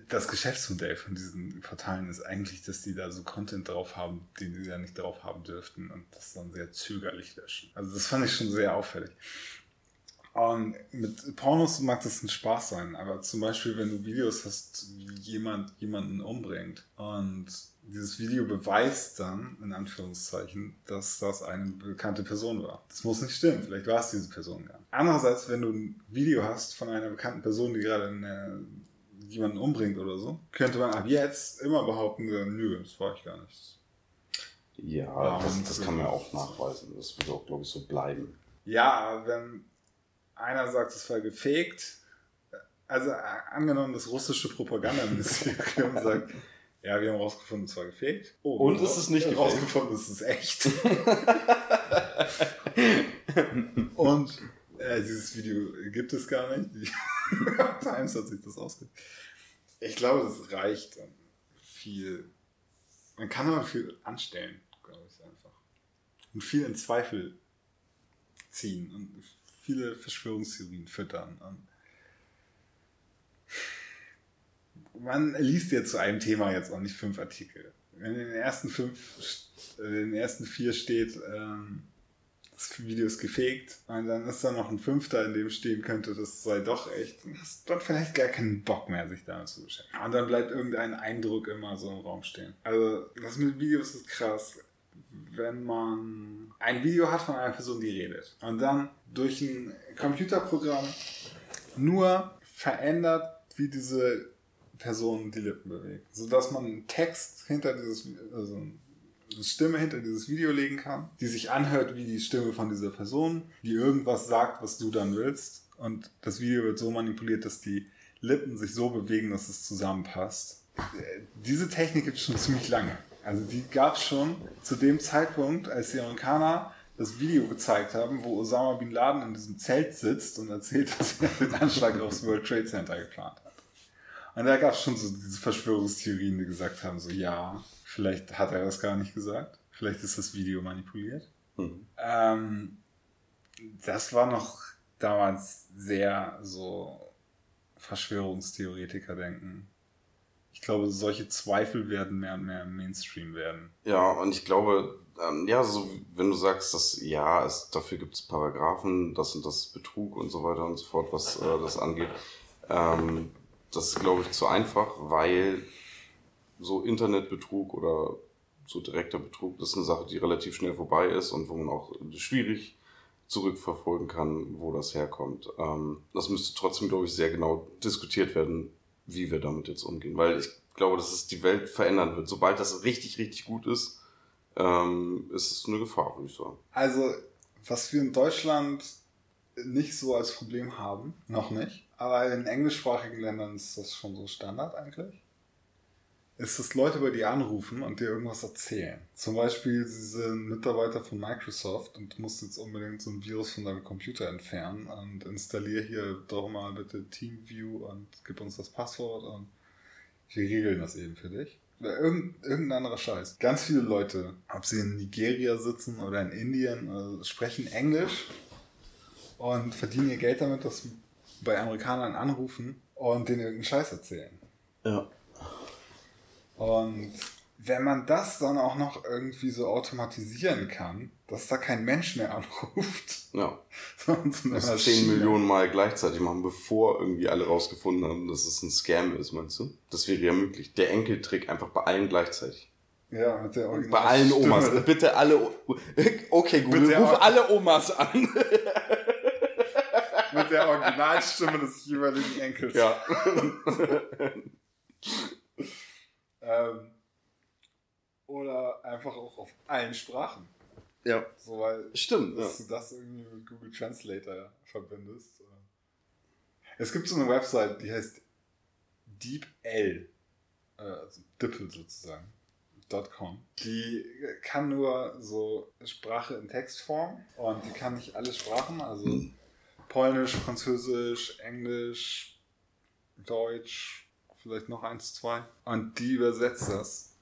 das Geschäftsmodell von diesen Portalen ist eigentlich, dass die da so Content drauf haben, den sie ja nicht drauf haben dürften und das dann sehr zögerlich löschen. Also das fand ich schon sehr auffällig. Und mit Pornos mag das ein Spaß sein, aber zum Beispiel, wenn du Videos hast, wie jemand jemanden umbringt und dieses Video beweist dann, in Anführungszeichen, dass das eine bekannte Person war. Das muss nicht stimmen, vielleicht war es diese Person gar nicht. Andererseits, wenn du ein Video hast von einer bekannten Person, die gerade eine jemanden umbringt oder so, könnte man ab jetzt immer behaupten, nö, das war ich gar nicht. Ja, das, das kann man ja auch nachweisen. Das wird auch, glaube ich, so bleiben. Ja, wenn einer sagt, es war gefaked, also äh, angenommen, das russische Propagandaministerium sagt, ja, wir haben rausgefunden, es war gefaked. Oh, Und ist es nicht gefaked? rausgefunden, es ist echt. Und äh, dieses Video gibt es gar nicht. Times hat sich das ausgedacht. Ich glaube, das reicht viel. Man kann aber viel anstellen, glaube ich einfach. Und viel in Zweifel ziehen und viele Verschwörungstheorien füttern. Man liest ja zu einem Thema jetzt auch nicht fünf Artikel. Wenn in den ersten fünf, äh, in den ersten vier steht, ähm, das Video ist gefaked, und dann ist da noch ein fünfter, in dem stehen könnte, das sei doch echt, hast dann vielleicht gar keinen Bock mehr, sich damit zu beschäftigen. Und dann bleibt irgendein Eindruck immer so im Raum stehen. Also, das mit Videos ist krass. Wenn man ein Video hat von einer Person, die redet und dann durch ein Computerprogramm nur verändert, wie diese Person die Lippen bewegt. Sodass man einen Text hinter dieses, also eine Stimme hinter dieses Video legen kann, die sich anhört wie die Stimme von dieser Person, die irgendwas sagt, was du dann willst. Und das Video wird so manipuliert, dass die Lippen sich so bewegen, dass es zusammenpasst. Diese Technik gibt es schon ziemlich lange. Also die gab es schon zu dem Zeitpunkt, als die Amerikaner das Video gezeigt haben, wo Osama Bin Laden in diesem Zelt sitzt und erzählt, dass er den Anschlag aufs World Trade Center geplant hat. Und da gab es schon so diese Verschwörungstheorien, die gesagt haben, so ja, vielleicht hat er das gar nicht gesagt. Vielleicht ist das Video manipuliert. Mhm. Ähm, das war noch damals sehr so Verschwörungstheoretiker-Denken. Ich glaube, solche Zweifel werden mehr und mehr im Mainstream werden. Ja, und ich glaube, ähm, ja, so wenn du sagst, dass ja, es, dafür gibt es Paragraphen, das und das Betrug und so weiter und so fort, was äh, das angeht. Ähm, das ist, glaube ich, zu einfach, weil so Internetbetrug oder so direkter Betrug, das ist eine Sache, die relativ schnell vorbei ist und wo man auch schwierig zurückverfolgen kann, wo das herkommt. Ähm, das müsste trotzdem, glaube ich, sehr genau diskutiert werden, wie wir damit jetzt umgehen, weil ich glaube, dass es die Welt verändern wird. Sobald das richtig, richtig gut ist, ähm, ist es eine Gefahr, würde ich sagen. Also, was wir in Deutschland nicht so als Problem haben, noch nicht, aber in englischsprachigen Ländern ist das schon so Standard eigentlich. Ist, dass Leute bei dir anrufen und dir irgendwas erzählen. Zum Beispiel, sie sind Mitarbeiter von Microsoft und du musst jetzt unbedingt so ein Virus von deinem Computer entfernen und installier hier doch mal bitte TeamView und gib uns das Passwort und wir regeln das eben für dich. Oder irgend, irgendein anderer Scheiß. Ganz viele Leute, ob sie in Nigeria sitzen oder in Indien, also sprechen Englisch und verdienen ihr Geld damit, dass sie bei Amerikanern anrufen und denen irgendeinen Scheiß erzählen. Ja. Und wenn man das dann auch noch irgendwie so automatisieren kann, dass da kein Mensch mehr anruft. Ja. das 10 Millionen Mal gleichzeitig machen, bevor irgendwie alle rausgefunden haben, dass es ein Scam ist, meinst du? Das wäre ja möglich. Der Enkeltrick einfach bei allen gleichzeitig. Ja, mit der Original Bei allen Omas. Stimme. Bitte alle. Okay, Google, Bitte ruf alle Omas an. mit der Originalstimme des jeweiligen Enkels. Ja. ähm, oder einfach auch auf allen Sprachen. Ja. So, weil Stimmt. Dass ja. du das irgendwie mit Google Translator verbindest. Es gibt so eine Website, die heißt DeepL. Äh, also Dippel sozusagen. .com. Die kann nur so Sprache in Textform und die kann nicht alle Sprachen, also. Polnisch, Französisch, Englisch, Deutsch, vielleicht noch eins, zwei. Und die übersetzt das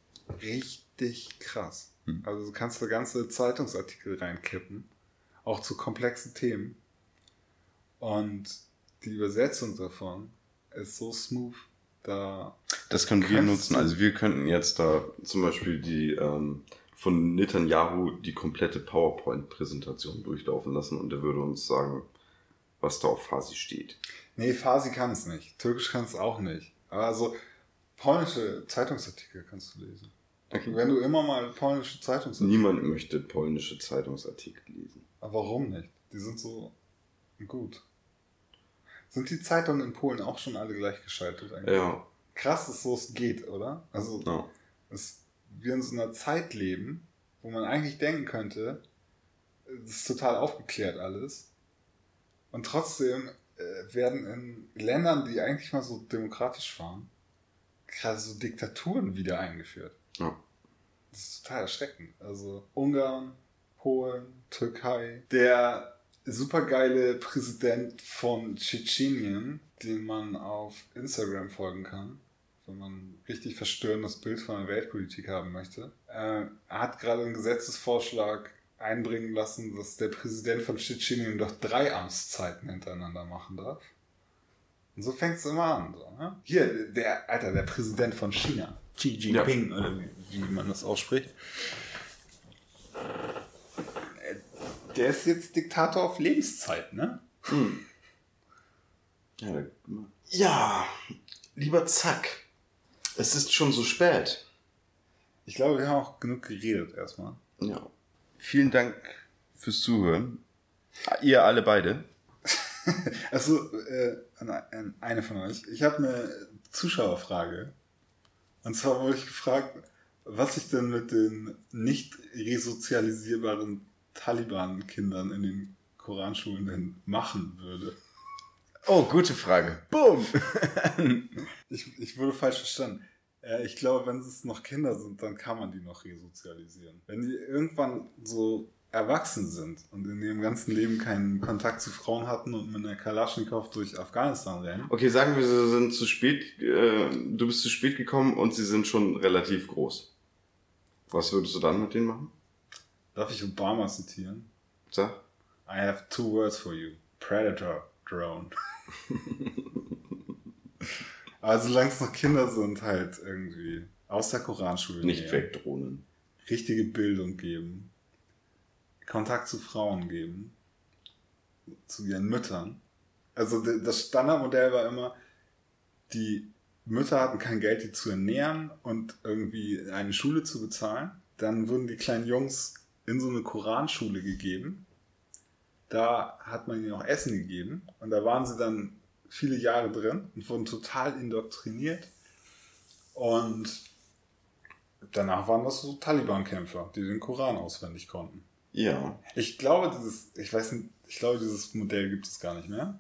richtig krass. Hm. Also du kannst da ganze Zeitungsartikel reinkippen, auch zu komplexen Themen. Und die Übersetzung davon ist so smooth, da. Das können wir nutzen. Also wir könnten jetzt da zum Beispiel die ähm, von Netanyahu die komplette PowerPoint-Präsentation durchlaufen lassen und er würde uns sagen, was da auf Farsi steht. Nee, Farsi kann es nicht. Türkisch kann es auch nicht. Aber also polnische Zeitungsartikel kannst du lesen. Okay. Wenn du immer mal polnische Zeitungsartikel. Niemand möchte polnische Zeitungsartikel lesen. Aber warum nicht? Die sind so gut. Sind die Zeitungen in Polen auch schon alle gleichgeschaltet eigentlich? Ja. Krass, dass so es geht, oder? Also, ja. dass wir in so einer Zeit leben, wo man eigentlich denken könnte, das ist total aufgeklärt alles. Und trotzdem werden in Ländern, die eigentlich mal so demokratisch waren, gerade so Diktaturen wieder eingeführt. Ja. Das ist total erschreckend. Also Ungarn, Polen, Türkei. Der supergeile Präsident von Tschetschenien, den man auf Instagram folgen kann, wenn man ein richtig verstörendes Bild von der Weltpolitik haben möchte, äh, hat gerade einen Gesetzesvorschlag einbringen lassen, dass der Präsident von Tschetschenien doch drei Amtszeiten hintereinander machen darf. Und so fängt es immer an. So, ne? Hier, der, Alter, der Präsident von China, Xi Jinping, ja. oder wie, wie man das ausspricht, der ist jetzt Diktator auf Lebenszeit, ne? Hm. Ja, ja, lieber Zack, es ist schon so spät. Ich glaube, wir haben auch genug geredet erstmal. Ja. Vielen Dank fürs Zuhören. Ihr alle beide. also, äh, eine von euch. Ich habe eine Zuschauerfrage. Und zwar wurde ich gefragt, was ich denn mit den nicht resozialisierbaren Taliban-Kindern in den Koranschulen denn machen würde. Oh, gute Frage. Boom! ich, ich wurde falsch verstanden. Äh, ich glaube, wenn es noch Kinder sind, dann kann man die noch resozialisieren. Wenn die irgendwann so erwachsen sind und in ihrem ganzen Leben keinen Kontakt zu Frauen hatten und mit einer Kalaschnikow durch Afghanistan rennen. Okay, sagen wir, sie sind zu spät, äh, du bist zu spät gekommen und sie sind schon relativ groß. Was würdest du dann mit denen machen? Darf ich Obama zitieren? Sag. I have two words for you. Predator Drone. also solange es noch Kinder sind, halt irgendwie aus der Koranschule. Nicht wegdrohnen. Richtige Bildung geben. Kontakt zu Frauen geben. Zu ihren Müttern. Also das Standardmodell war immer, die Mütter hatten kein Geld, die zu ernähren und irgendwie eine Schule zu bezahlen. Dann wurden die kleinen Jungs in so eine Koranschule gegeben. Da hat man ihnen auch Essen gegeben und da waren sie dann viele Jahre drin und wurden total indoktriniert. Und danach waren das so Taliban-Kämpfer, die den Koran auswendig konnten. Ja. Ich glaube, dieses, ich weiß nicht, ich glaube, dieses Modell gibt es gar nicht mehr.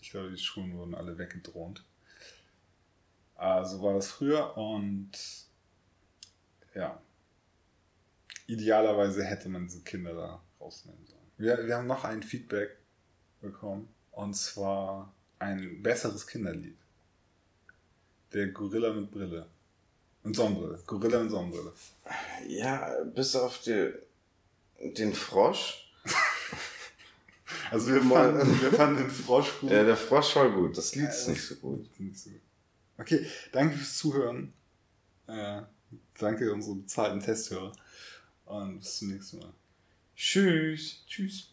Ich glaube, die Schulen wurden alle weggedroht. Also war das früher und ja, idealerweise hätte man diese Kinder da rausnehmen sollen. Wir, wir haben noch ein Feedback bekommen und zwar ein besseres Kinderlied. Der Gorilla mit Brille. Und Sonnenbrille. Gorilla mit Sonnenbrille. Ja, bis auf die, den Frosch. Also wir fanden, wir fanden den Frosch gut. Ja, der Frosch war gut. Das Lied ist nicht so gut. Nicht so gut. Okay, danke fürs Zuhören. Äh, danke unsere bezahlten Testhörer. Und bis zum nächsten Mal. Tschüss. Tschüss.